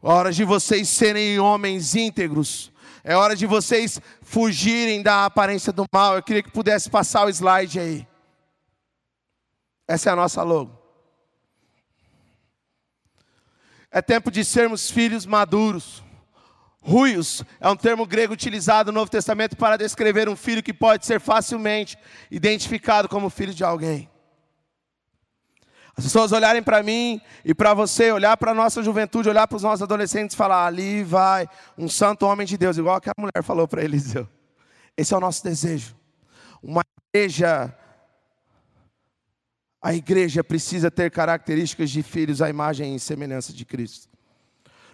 A: hora de vocês serem homens íntegros, é hora de vocês fugirem da aparência do mal. Eu queria que pudesse passar o slide aí. Essa é a nossa logo. É tempo de sermos filhos maduros. Ruios é um termo grego utilizado no Novo Testamento para descrever um filho que pode ser facilmente identificado como filho de alguém. As pessoas olharem para mim e para você, olhar para a nossa juventude, olhar para os nossos adolescentes e falar: ali vai um santo homem de Deus, igual aquela mulher falou para Eliseu. Esse é o nosso desejo. Uma igreja a igreja precisa ter características de filhos à imagem e semelhança de Cristo.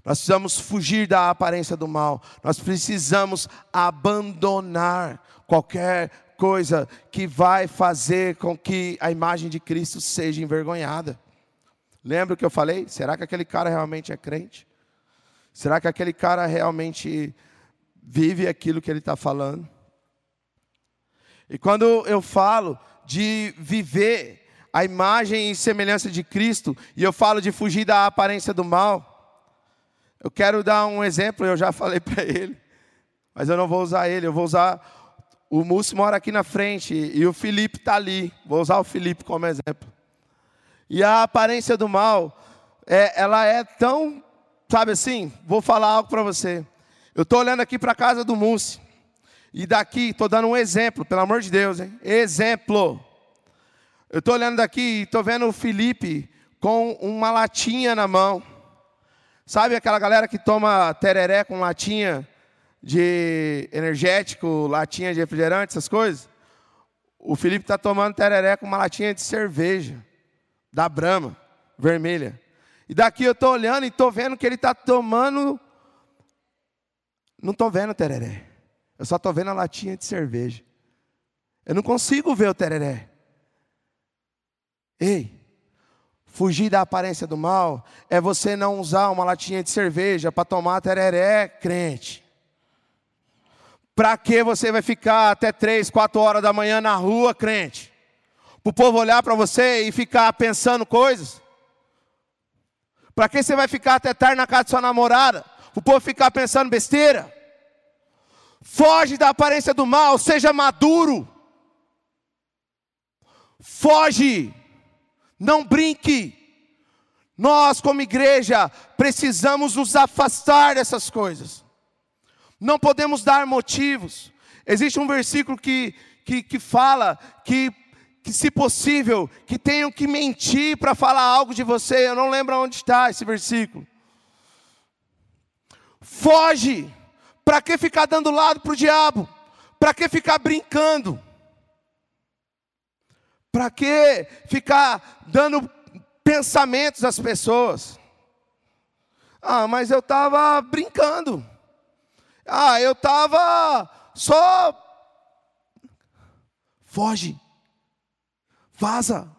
A: Nós precisamos fugir da aparência do mal. Nós precisamos abandonar qualquer coisa que vai fazer com que a imagem de Cristo seja envergonhada. Lembra o que eu falei? Será que aquele cara realmente é crente? Será que aquele cara realmente vive aquilo que ele está falando? E quando eu falo de viver a imagem e semelhança de Cristo, e eu falo de fugir da aparência do mal, eu quero dar um exemplo, eu já falei para ele, mas eu não vou usar ele, eu vou usar. O Múcio mora aqui na frente e o Felipe está ali, vou usar o Felipe como exemplo. E a aparência do mal, é, ela é tão, sabe assim, vou falar algo para você. Eu estou olhando aqui para a casa do Múcio, e daqui, estou dando um exemplo, pelo amor de Deus, hein? Exemplo. Eu estou olhando daqui e estou vendo o Felipe com uma latinha na mão. Sabe aquela galera que toma tereré com latinha de energético, latinha de refrigerante, essas coisas? O Felipe está tomando tereré com uma latinha de cerveja, da Brahma, vermelha. E daqui eu estou olhando e estou vendo que ele está tomando. Não estou vendo tereré. Eu só estou vendo a latinha de cerveja. Eu não consigo ver o tereré. Ei, fugir da aparência do mal é você não usar uma latinha de cerveja para tomar tereré crente. Para que você vai ficar até três, quatro horas da manhã na rua, crente? Para o povo olhar para você e ficar pensando coisas? Para que você vai ficar até tarde na casa de sua namorada? Para o povo ficar pensando besteira? Foge da aparência do mal, seja maduro. Foge, não brinque. Nós, como igreja, precisamos nos afastar dessas coisas. Não podemos dar motivos. Existe um versículo que, que, que fala que, que, se possível, que tenham que mentir para falar algo de você. Eu não lembro onde está esse versículo. Foge. Para que ficar dando lado para o diabo? Para que ficar brincando? Para que ficar dando pensamentos às pessoas? Ah, mas eu estava brincando. Ah, eu estava só. Foge. Vaza.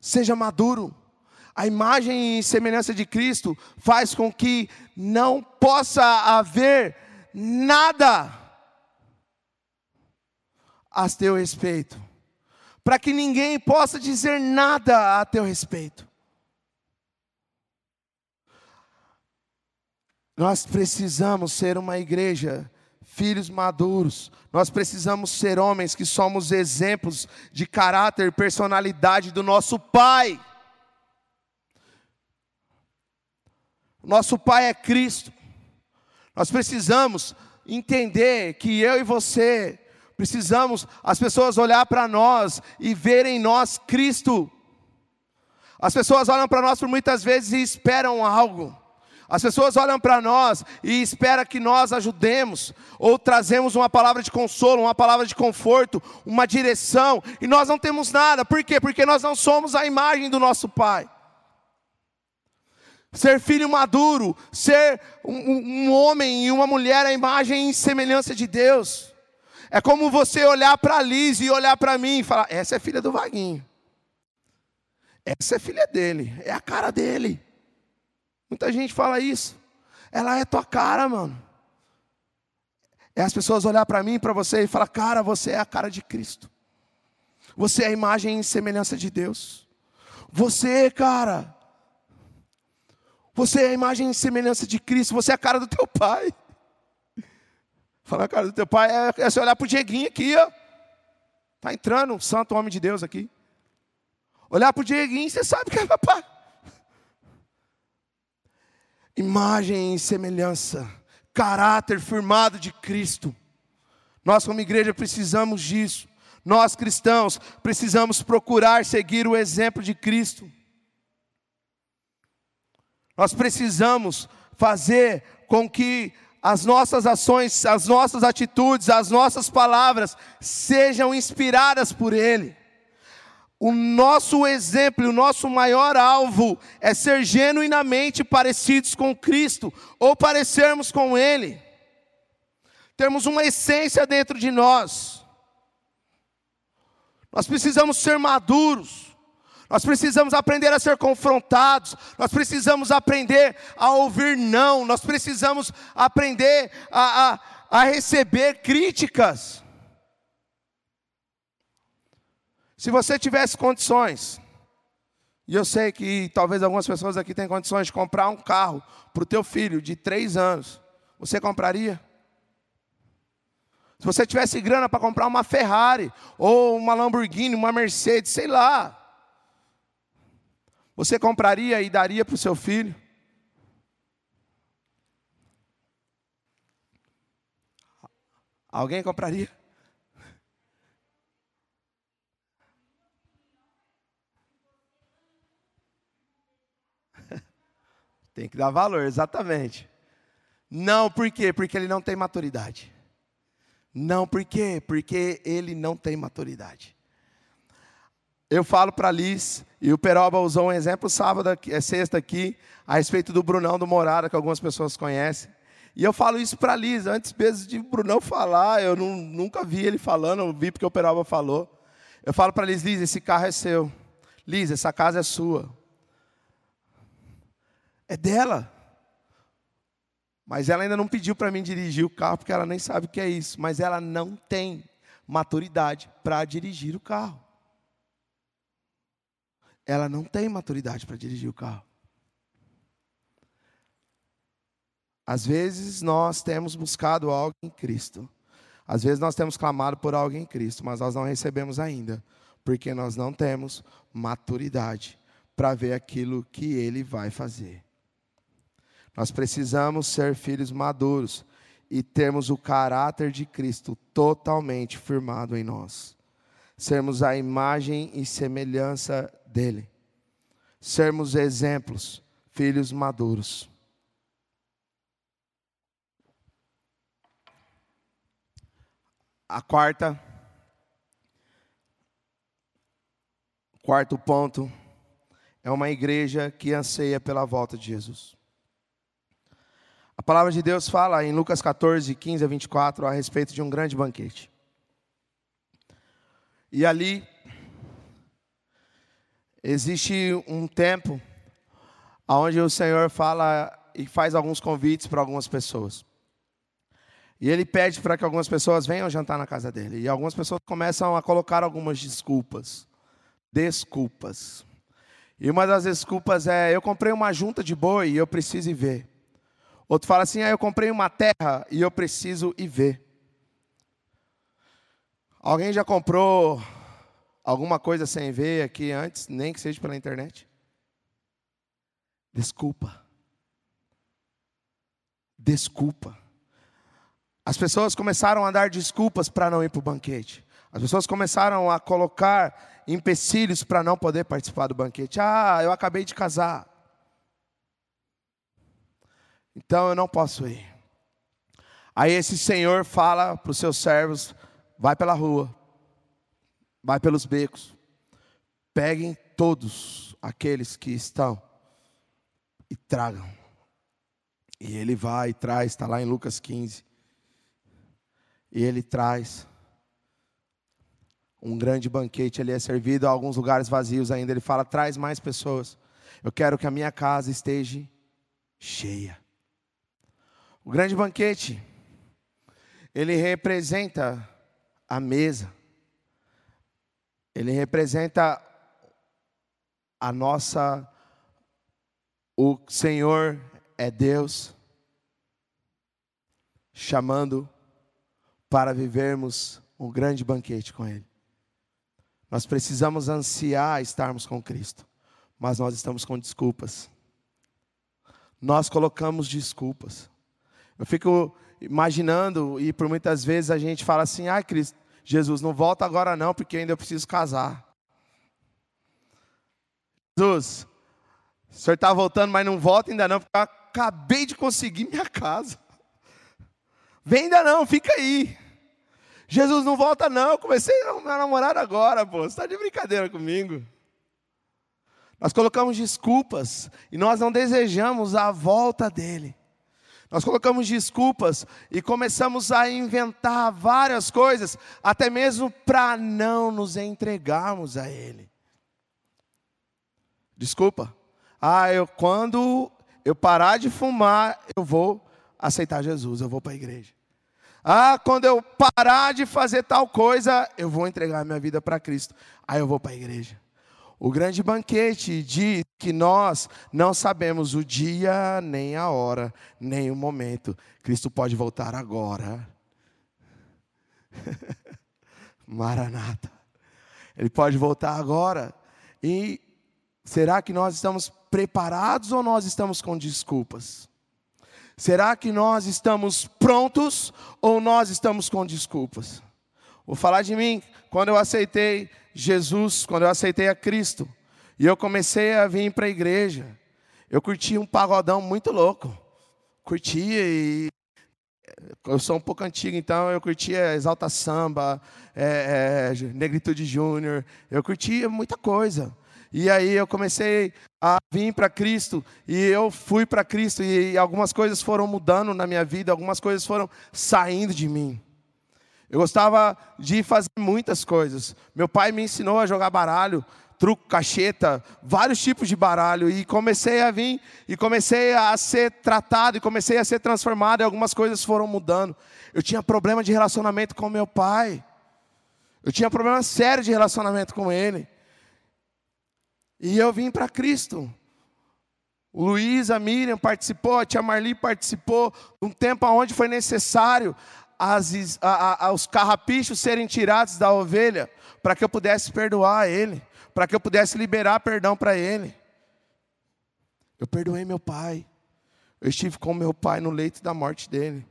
A: Seja maduro. A imagem e semelhança de Cristo faz com que não possa haver nada a teu respeito, para que ninguém possa dizer nada a teu respeito. Nós precisamos ser uma igreja, filhos maduros, nós precisamos ser homens que somos exemplos de caráter e personalidade do nosso Pai. Nosso Pai é Cristo. Nós precisamos entender que eu e você precisamos as pessoas olhar para nós e verem em nós Cristo. As pessoas olham para nós por muitas vezes e esperam algo. As pessoas olham para nós e esperam que nós ajudemos, ou trazemos uma palavra de consolo, uma palavra de conforto, uma direção, e nós não temos nada. Por quê? Porque nós não somos a imagem do nosso Pai ser filho maduro, ser um, um homem e uma mulher à imagem e semelhança de Deus. É como você olhar para a Liz e olhar para mim e falar: essa é filha do Vaguinho. Essa é filha dele, é a cara dele. Muita gente fala isso. Ela é tua cara, mano. É as pessoas olhar para mim, para você e falar: cara, você é a cara de Cristo. Você é a imagem e semelhança de Deus. Você, cara, você é a imagem e semelhança de Cristo, você é a cara do teu pai. Falar cara do teu pai é, é você olhar para o Dieguinho aqui, ó. Está entrando um santo homem de Deus aqui. Olhar para o Dieguinho, você sabe que é papai. Imagem e semelhança, caráter firmado de Cristo. Nós, como igreja, precisamos disso. Nós, cristãos, precisamos procurar seguir o exemplo de Cristo. Nós precisamos fazer com que as nossas ações, as nossas atitudes, as nossas palavras sejam inspiradas por Ele. O nosso exemplo, o nosso maior alvo é ser genuinamente parecidos com Cristo, ou parecermos com Ele. Temos uma essência dentro de nós. Nós precisamos ser maduros. Nós precisamos aprender a ser confrontados, nós precisamos aprender a ouvir não, nós precisamos aprender a, a, a receber críticas. Se você tivesse condições, e eu sei que talvez algumas pessoas aqui tenham condições de comprar um carro para o teu filho de três anos, você compraria? Se você tivesse grana para comprar uma Ferrari, ou uma Lamborghini, uma Mercedes, sei lá, você compraria e daria para o seu filho? Alguém compraria? Tem que dar valor, exatamente. Não, por quê? Porque ele não tem maturidade. Não, por quê? Porque ele não tem maturidade. Eu falo para Liz, e o Peroba usou um exemplo sábado, é sexta aqui, a respeito do Brunão do Morada, que algumas pessoas conhecem. E eu falo isso para Liz, antes mesmo de Brunão falar, eu não, nunca vi ele falando, eu vi porque o Peroba falou. Eu falo para Liz, Liz, esse carro é seu. Liz, essa casa é sua. É dela. Mas ela ainda não pediu para mim dirigir o carro, porque ela nem sabe o que é isso. Mas ela não tem maturidade para dirigir o carro ela não tem maturidade para dirigir o carro. Às vezes nós temos buscado algo em Cristo, Às vezes nós temos clamado por algo em Cristo, mas nós não recebemos ainda, porque nós não temos maturidade para ver aquilo que Ele vai fazer. Nós precisamos ser filhos maduros e termos o caráter de Cristo totalmente firmado em nós. Sermos a imagem e semelhança dele. Sermos exemplos, filhos maduros. A quarta, quarto ponto, é uma igreja que anseia pela volta de Jesus. A palavra de Deus fala em Lucas 14, 15 a 24 a respeito de um grande banquete. E ali existe um tempo onde o Senhor fala e faz alguns convites para algumas pessoas. E ele pede para que algumas pessoas venham jantar na casa dele. E algumas pessoas começam a colocar algumas desculpas. Desculpas. E uma das desculpas é: eu comprei uma junta de boi e eu preciso ir ver. Outro fala assim: ah, eu comprei uma terra e eu preciso ir ver. Alguém já comprou alguma coisa sem ver aqui antes, nem que seja pela internet? Desculpa. Desculpa. As pessoas começaram a dar desculpas para não ir para o banquete. As pessoas começaram a colocar empecilhos para não poder participar do banquete. Ah, eu acabei de casar. Então eu não posso ir. Aí esse senhor fala para os seus servos: vai pela rua, vai pelos becos, peguem todos aqueles que estão e tragam. E ele vai e traz, está lá em Lucas 15. E ele traz um grande banquete, ele é servido a alguns lugares vazios ainda. Ele fala: traz mais pessoas. Eu quero que a minha casa esteja cheia. O grande banquete, ele representa a mesa, ele representa a nossa. O Senhor é Deus, chamando para vivermos um grande banquete com Ele. Nós precisamos ansiar estarmos com Cristo, mas nós estamos com desculpas. Nós colocamos desculpas. Eu fico imaginando, e por muitas vezes a gente fala assim: ai, Cristo, Jesus, não volta agora não, porque ainda eu preciso casar. Jesus, o senhor está voltando, mas não volta ainda não, porque eu acabei de conseguir minha casa. Vem ainda não, fica aí. Jesus não volta não, eu comecei a namorar agora, pô. Você está de brincadeira comigo. Nós colocamos desculpas e nós não desejamos a volta dele. Nós colocamos desculpas e começamos a inventar várias coisas, até mesmo para não nos entregarmos a Ele. Desculpa. Ah, eu quando eu parar de fumar, eu vou aceitar Jesus, eu vou para a igreja. Ah, quando eu parar de fazer tal coisa, eu vou entregar minha vida para Cristo. Aí eu vou para a igreja. O grande banquete diz que nós não sabemos o dia, nem a hora, nem o momento. Cristo pode voltar agora. Maranata. Ele pode voltar agora. E será que nós estamos preparados ou nós estamos com desculpas? Será que nós estamos prontos ou nós estamos com desculpas? Vou falar de mim, quando eu aceitei Jesus, quando eu aceitei a Cristo, e eu comecei a vir para a igreja, eu curtia um pagodão muito louco. Curtia e. Eu sou um pouco antigo, então eu curtia Exalta Samba, é, é, Negritude Júnior, eu curtia muita coisa. E aí eu comecei a vir para Cristo e eu fui para Cristo e algumas coisas foram mudando na minha vida, algumas coisas foram saindo de mim. Eu gostava de fazer muitas coisas. Meu pai me ensinou a jogar baralho, truco, cacheta, vários tipos de baralho e comecei a vir e comecei a ser tratado e comecei a ser transformado e algumas coisas foram mudando. Eu tinha problema de relacionamento com meu pai. Eu tinha problema sério de relacionamento com ele. E eu vim para Cristo. O Luiz, a Miriam participou, a tia Marli participou, um tempo onde foi necessário as, a, a, os carrapichos serem tirados da ovelha, para que eu pudesse perdoar ele, para que eu pudesse liberar perdão para ele. Eu perdoei meu pai. Eu estive com meu pai no leito da morte dele.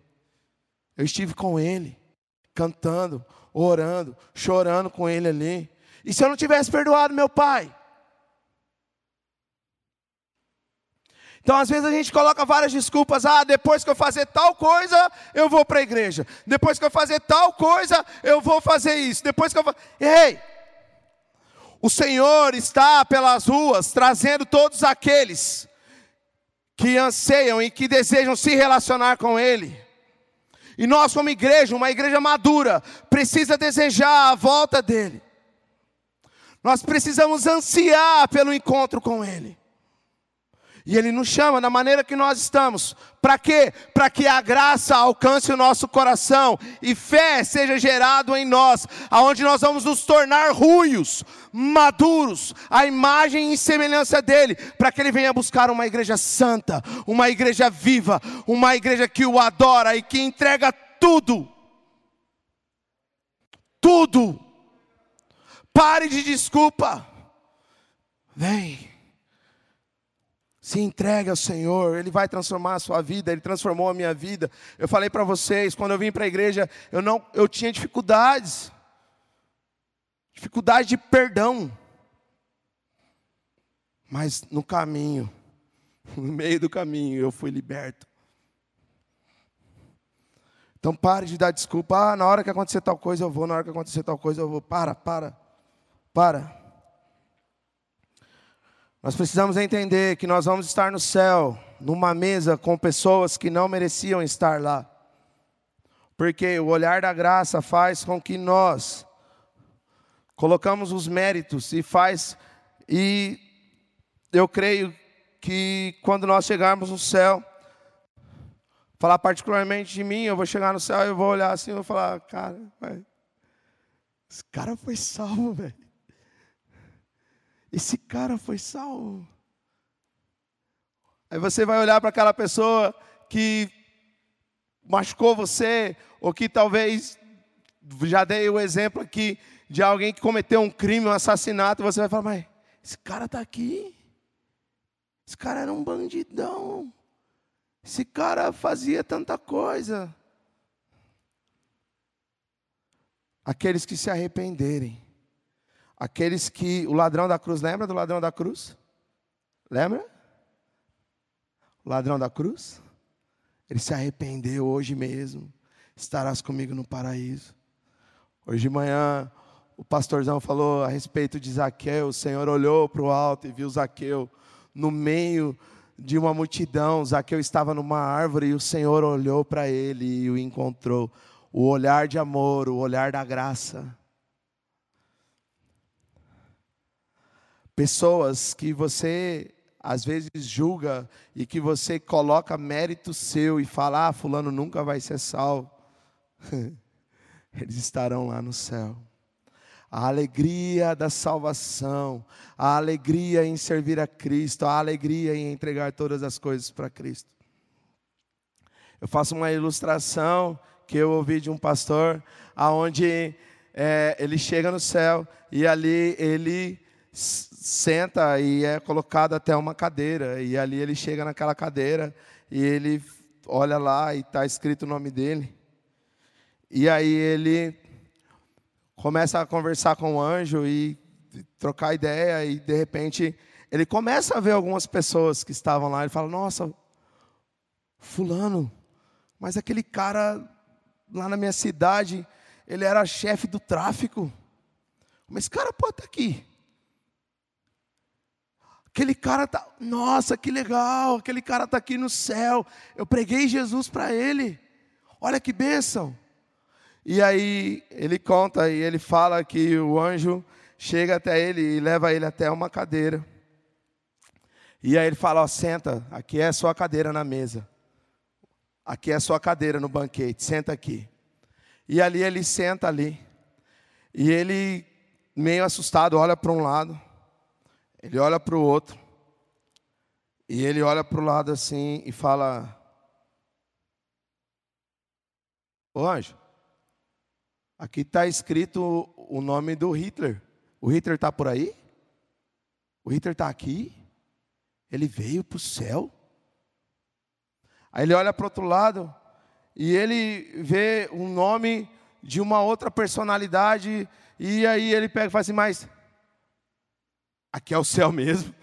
A: Eu estive com ele, cantando, orando, chorando com ele ali. E se eu não tivesse perdoado meu pai? Então, às vezes, a gente coloca várias desculpas. Ah, depois que eu fazer tal coisa, eu vou para a igreja. Depois que eu fazer tal coisa, eu vou fazer isso. Depois que eu. Ei! O Senhor está pelas ruas trazendo todos aqueles que anseiam e que desejam se relacionar com Ele. E nós, como igreja, uma igreja madura, precisa desejar a volta dEle. Nós precisamos ansiar pelo encontro com Ele. E Ele nos chama da maneira que nós estamos. Para quê? Para que a graça alcance o nosso coração e fé seja gerado em nós, aonde nós vamos nos tornar ruios, maduros, a imagem e semelhança dele, para que ele venha buscar uma igreja santa, uma igreja viva, uma igreja que o adora e que entrega tudo. Tudo. Pare de desculpa. Vem. Se entregue ao Senhor, Ele vai transformar a sua vida, Ele transformou a minha vida. Eu falei para vocês, quando eu vim para a igreja, eu, não, eu tinha dificuldades, dificuldade de perdão. Mas no caminho, no meio do caminho, eu fui liberto. Então pare de dar desculpa. Ah, na hora que acontecer tal coisa eu vou, na hora que acontecer tal coisa eu vou. Para, para, para. Nós precisamos entender que nós vamos estar no céu, numa mesa com pessoas que não mereciam estar lá. Porque o olhar da graça faz com que nós colocamos os méritos e faz e eu creio que quando nós chegarmos no céu, falar particularmente de mim, eu vou chegar no céu e eu vou olhar assim e vou falar, cara, esse cara foi salvo, velho. Esse cara foi salvo. Aí você vai olhar para aquela pessoa que machucou você, ou que talvez, já dei o exemplo aqui, de alguém que cometeu um crime, um assassinato, você vai falar, mas esse cara está aqui. Esse cara era um bandidão. Esse cara fazia tanta coisa. Aqueles que se arrependerem Aqueles que. O ladrão da cruz, lembra do ladrão da cruz? Lembra? O ladrão da cruz? Ele se arrependeu hoje mesmo. Estarás comigo no paraíso. Hoje de manhã, o pastorzão falou a respeito de Zaqueu. O Senhor olhou para o alto e viu Zaqueu no meio de uma multidão. Zaqueu estava numa árvore e o Senhor olhou para ele e o encontrou. O olhar de amor, o olhar da graça. Pessoas que você às vezes julga e que você coloca mérito seu e fala, ah, fulano nunca vai ser salvo. Eles estarão lá no céu. A alegria da salvação, a alegria em servir a Cristo, a alegria em entregar todas as coisas para Cristo. Eu faço uma ilustração que eu ouvi de um pastor, aonde é, ele chega no céu e ali ele senta e é colocado até uma cadeira. E ali ele chega naquela cadeira e ele olha lá e está escrito o nome dele. E aí ele começa a conversar com o anjo e trocar ideia e de repente ele começa a ver algumas pessoas que estavam lá. Ele fala: Nossa, fulano, mas aquele cara lá na minha cidade, ele era chefe do tráfico. Mas esse cara pode estar aqui. Aquele cara tá, nossa, que legal, aquele cara está aqui no céu. Eu preguei Jesus para ele. Olha que bênção. E aí ele conta e ele fala que o anjo chega até ele e leva ele até uma cadeira. E aí ele fala: ó, senta, aqui é a sua cadeira na mesa. Aqui é a sua cadeira no banquete, senta aqui. E ali ele senta ali. E ele, meio assustado, olha para um lado. Ele olha para o outro. E ele olha para o lado assim e fala: Ô anjo, aqui está escrito o nome do Hitler. O Hitler está por aí? O Hitler está aqui? Ele veio para o céu? Aí ele olha para o outro lado e ele vê o nome de uma outra personalidade, e aí ele pega e fala assim: Mas aqui é o céu mesmo?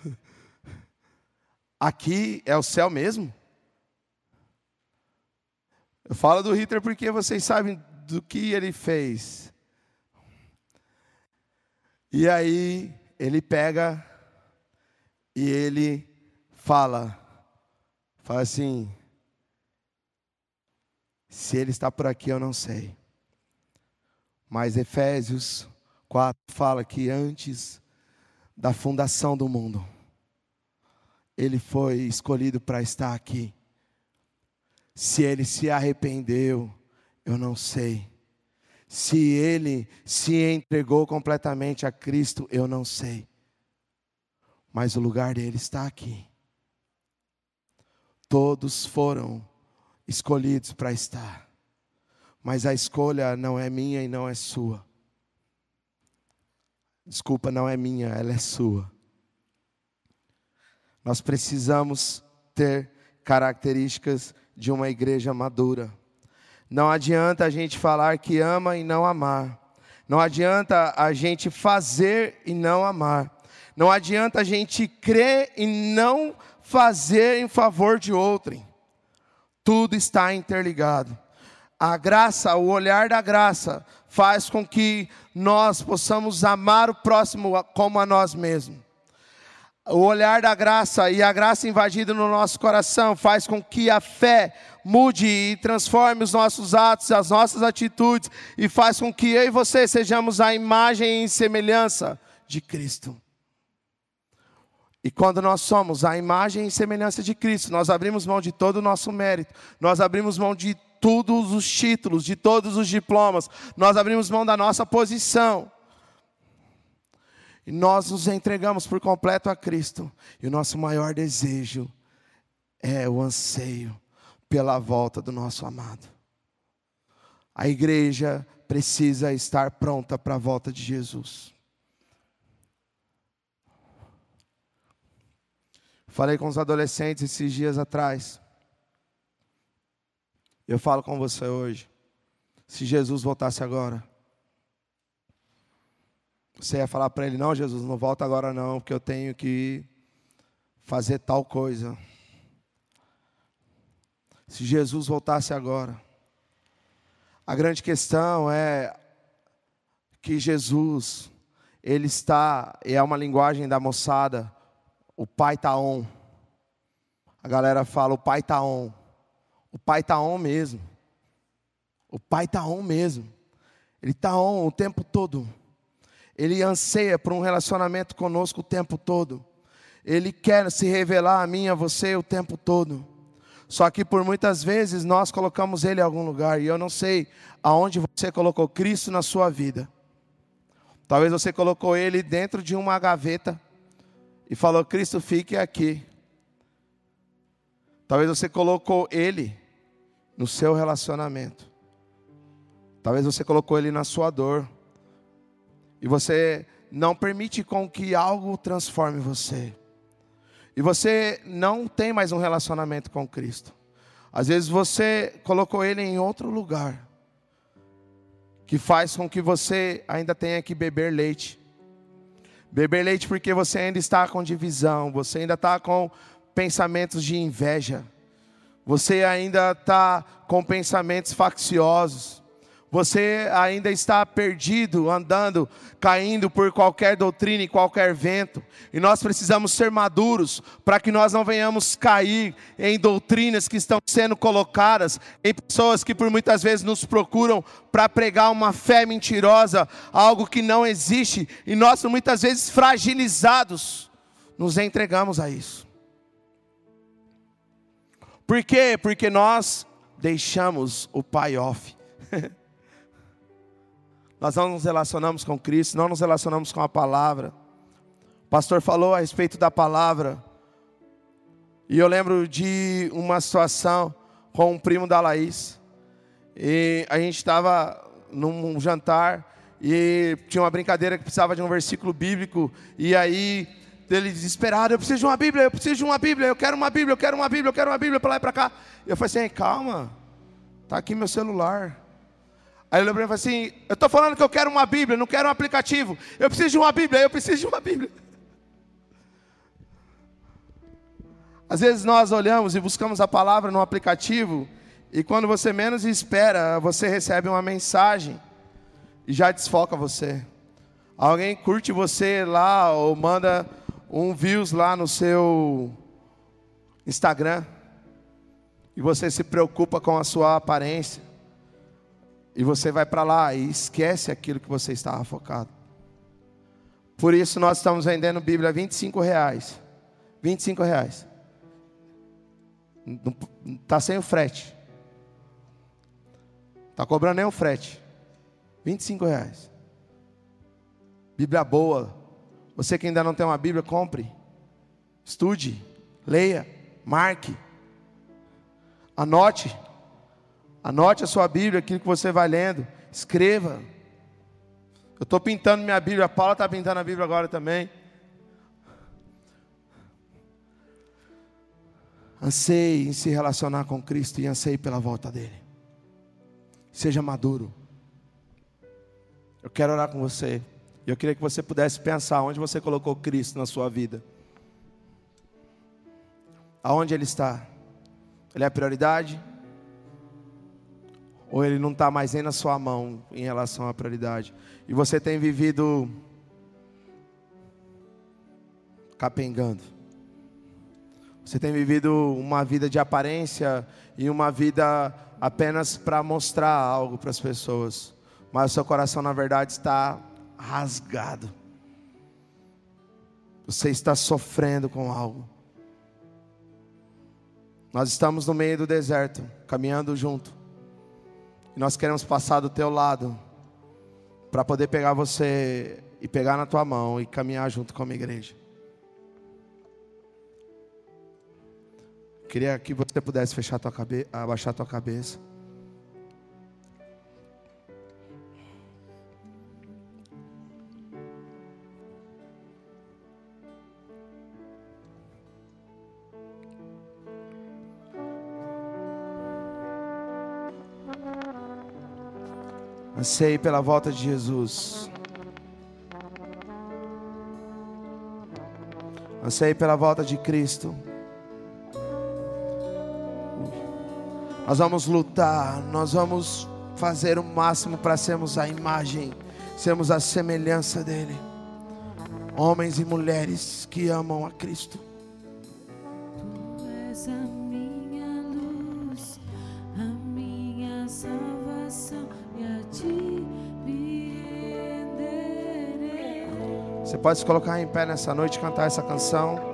A: Aqui é o céu mesmo? Eu falo do Hitler porque vocês sabem do que ele fez. E aí ele pega e ele fala, fala assim: se ele está por aqui, eu não sei. Mas Efésios 4 fala que antes da fundação do mundo, ele foi escolhido para estar aqui. Se ele se arrependeu, eu não sei. Se ele se entregou completamente a Cristo, eu não sei. Mas o lugar dele está aqui. Todos foram escolhidos para estar. Mas a escolha não é minha e não é sua. Desculpa, não é minha, ela é sua. Nós precisamos ter características de uma igreja madura. Não adianta a gente falar que ama e não amar. Não adianta a gente fazer e não amar. Não adianta a gente crer e não fazer em favor de outrem. Tudo está interligado. A graça, o olhar da graça, faz com que nós possamos amar o próximo como a nós mesmos. O olhar da graça e a graça invadida no nosso coração faz com que a fé mude e transforme os nossos atos, as nossas atitudes e faz com que eu e você sejamos a imagem e semelhança de Cristo. E quando nós somos a imagem e semelhança de Cristo, nós abrimos mão de todo o nosso mérito, nós abrimos mão de todos os títulos, de todos os diplomas, nós abrimos mão da nossa posição. E nós nos entregamos por completo a Cristo. E o nosso maior desejo é o anseio pela volta do nosso amado. A igreja precisa estar pronta para a volta de Jesus. Falei com os adolescentes esses dias atrás. Eu falo com você hoje. Se Jesus voltasse agora, você ia falar para ele: Não, Jesus, não volta agora não, porque eu tenho que fazer tal coisa. Se Jesus voltasse agora, a grande questão é que Jesus, ele está, e é uma linguagem da moçada, o pai está on. A galera fala, o pai está on. O pai está on mesmo. O pai está on mesmo. Ele está on o tempo todo. Ele anseia por um relacionamento conosco o tempo todo. Ele quer se revelar a mim, a você o tempo todo. Só que por muitas vezes nós colocamos ele em algum lugar e eu não sei aonde você colocou Cristo na sua vida. Talvez você colocou ele dentro de uma gaveta e falou: Cristo, fique aqui. Talvez você colocou ele no seu relacionamento. Talvez você colocou ele na sua dor. E você não permite com que algo transforme você. E você não tem mais um relacionamento com Cristo. Às vezes você colocou ele em outro lugar. Que faz com que você ainda tenha que beber leite Beber leite porque você ainda está com divisão, você ainda está com pensamentos de inveja, você ainda está com pensamentos facciosos. Você ainda está perdido, andando, caindo por qualquer doutrina e qualquer vento. E nós precisamos ser maduros para que nós não venhamos cair em doutrinas que estão sendo colocadas, em pessoas que por muitas vezes nos procuram para pregar uma fé mentirosa, algo que não existe, e nós muitas vezes fragilizados nos entregamos a isso. Por quê? Porque nós deixamos o pai off. Nós não nos relacionamos com Cristo, não nos relacionamos com a palavra. O pastor falou a respeito da palavra. E eu lembro de uma situação com um primo da Laís. E a gente estava num jantar e tinha uma brincadeira que precisava de um versículo bíblico. E aí ele desesperado, eu preciso de uma Bíblia, eu preciso de uma Bíblia, eu quero uma Bíblia, eu quero uma Bíblia, eu quero uma Bíblia para lá e para cá. Eu falei assim, calma, tá aqui meu celular. Aí ele lembrou e falou assim, eu estou falando que eu quero uma Bíblia, não quero um aplicativo. Eu preciso de uma Bíblia, eu preciso de uma Bíblia. Às vezes nós olhamos e buscamos a palavra no aplicativo e quando você menos espera, você recebe uma mensagem e já desfoca você. Alguém curte você lá ou manda um views lá no seu Instagram e você se preocupa com a sua aparência e você vai para lá e esquece aquilo que você estava focado. Por isso nós estamos vendendo Bíblia a 25 reais. 25 reais. Está sem o frete. Está cobrando nem o frete. 25 reais. Bíblia boa. Você que ainda não tem uma Bíblia, compre. Estude. Leia. Marque. Anote. Anote a sua Bíblia, aquilo que você vai lendo. Escreva. Eu estou pintando minha Bíblia. A Paula está pintando a Bíblia agora também. Anseie em se relacionar com Cristo e anseie pela volta dele. Seja maduro. Eu quero orar com você. E eu queria que você pudesse pensar onde você colocou Cristo na sua vida. Aonde Ele está? Ele é a prioridade? Ou Ele não está mais nem na sua mão em relação à prioridade? E você tem vivido capengando. Você tem vivido uma vida de aparência e uma vida apenas para mostrar algo para as pessoas mas o seu coração, na verdade, está rasgado. Você está sofrendo com algo. Nós estamos no meio do deserto, caminhando junto. E nós queremos passar do teu lado para poder pegar você e pegar na tua mão e caminhar junto com a igreja. Queria que você pudesse fechar tua cabeça, abaixar tua cabeça. Anseie pela volta de Jesus. Anseie pela volta de Cristo. Nós vamos lutar, nós vamos fazer o máximo para sermos a imagem, sermos a semelhança dEle. Homens e mulheres que amam a Cristo. Pode se colocar em pé nessa noite e cantar essa canção.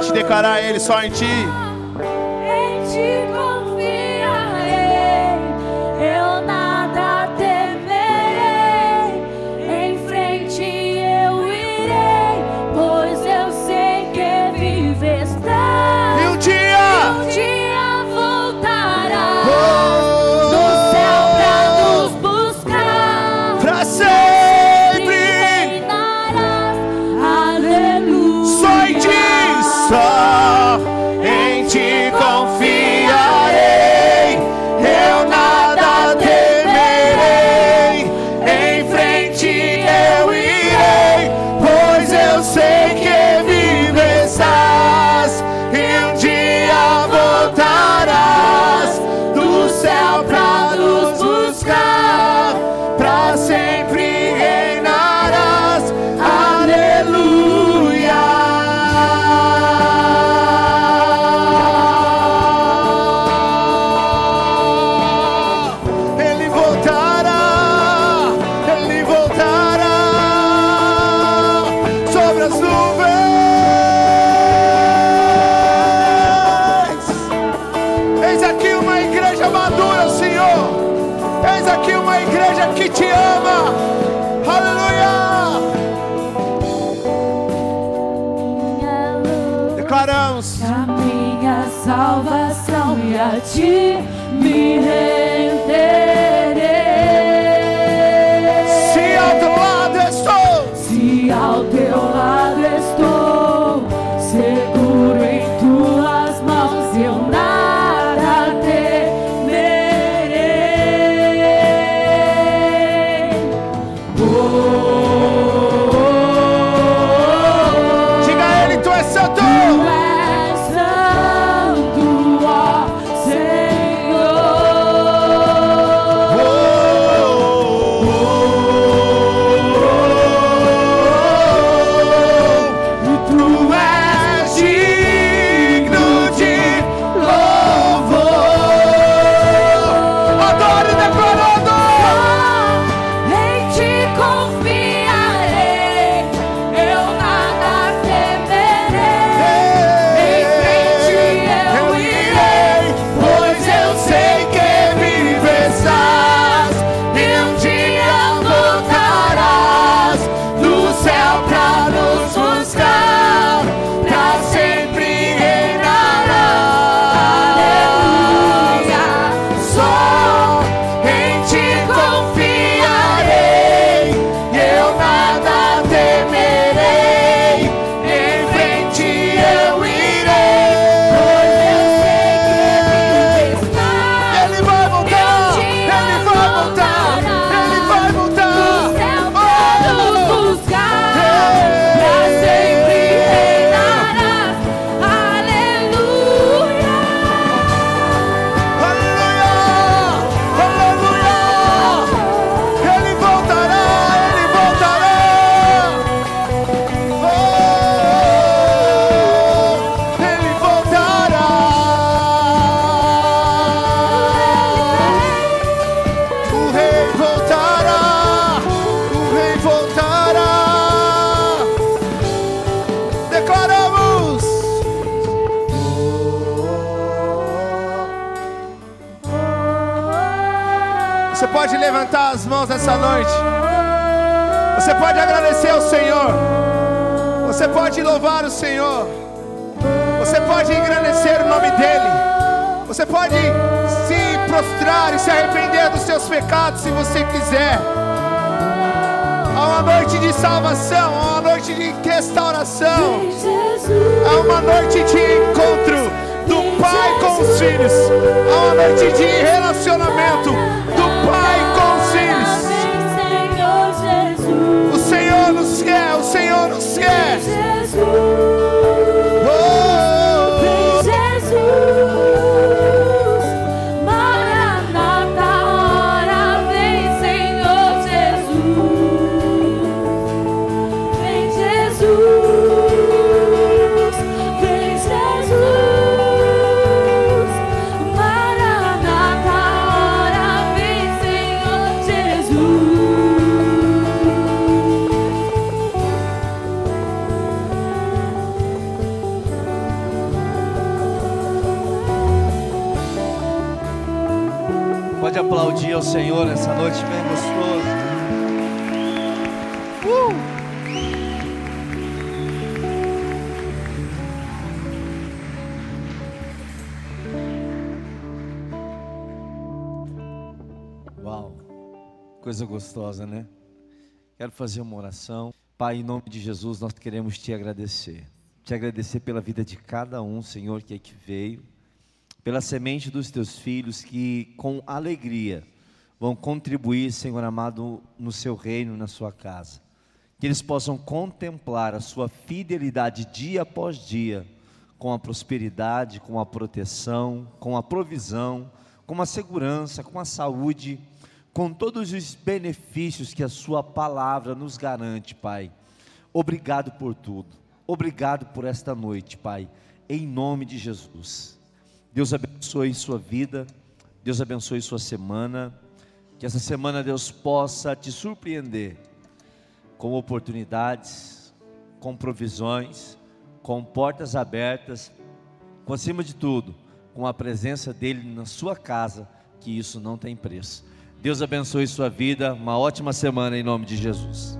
A: Noite declarar Ele só em Ti.
B: E
A: noite. Você pode agradecer ao Senhor. Você pode louvar o Senhor. Você pode engrandecer o nome dEle. Você pode se prostrar e se arrepender dos seus pecados se você quiser. Há uma noite de salvação, há uma noite de restauração. Há uma noite de encontro do pai com os filhos. Há uma noite de relacionamento do pai Nos quer, o Senhor nos quer.
B: Jesus.
C: Pode aplaudir ao Senhor essa noite bem gostoso. Uau, coisa gostosa, né? Quero fazer uma oração. Pai, em nome de Jesus, nós queremos te agradecer. Te agradecer pela vida de cada um, Senhor, que aqui veio pela semente dos teus filhos que com alegria vão contribuir, Senhor amado, no seu reino, na sua casa. Que eles possam contemplar a sua fidelidade dia após dia, com a prosperidade, com a proteção, com a provisão, com a segurança, com a saúde, com todos os benefícios que a sua palavra nos garante, Pai. Obrigado por tudo. Obrigado por esta noite, Pai. Em nome de Jesus. Deus abençoe sua vida, Deus abençoe sua semana, que essa semana Deus possa te surpreender com oportunidades, com provisões, com portas abertas, com acima de tudo, com a presença dEle na sua casa, que isso não tem preço. Deus abençoe sua vida. Uma ótima semana em nome de Jesus.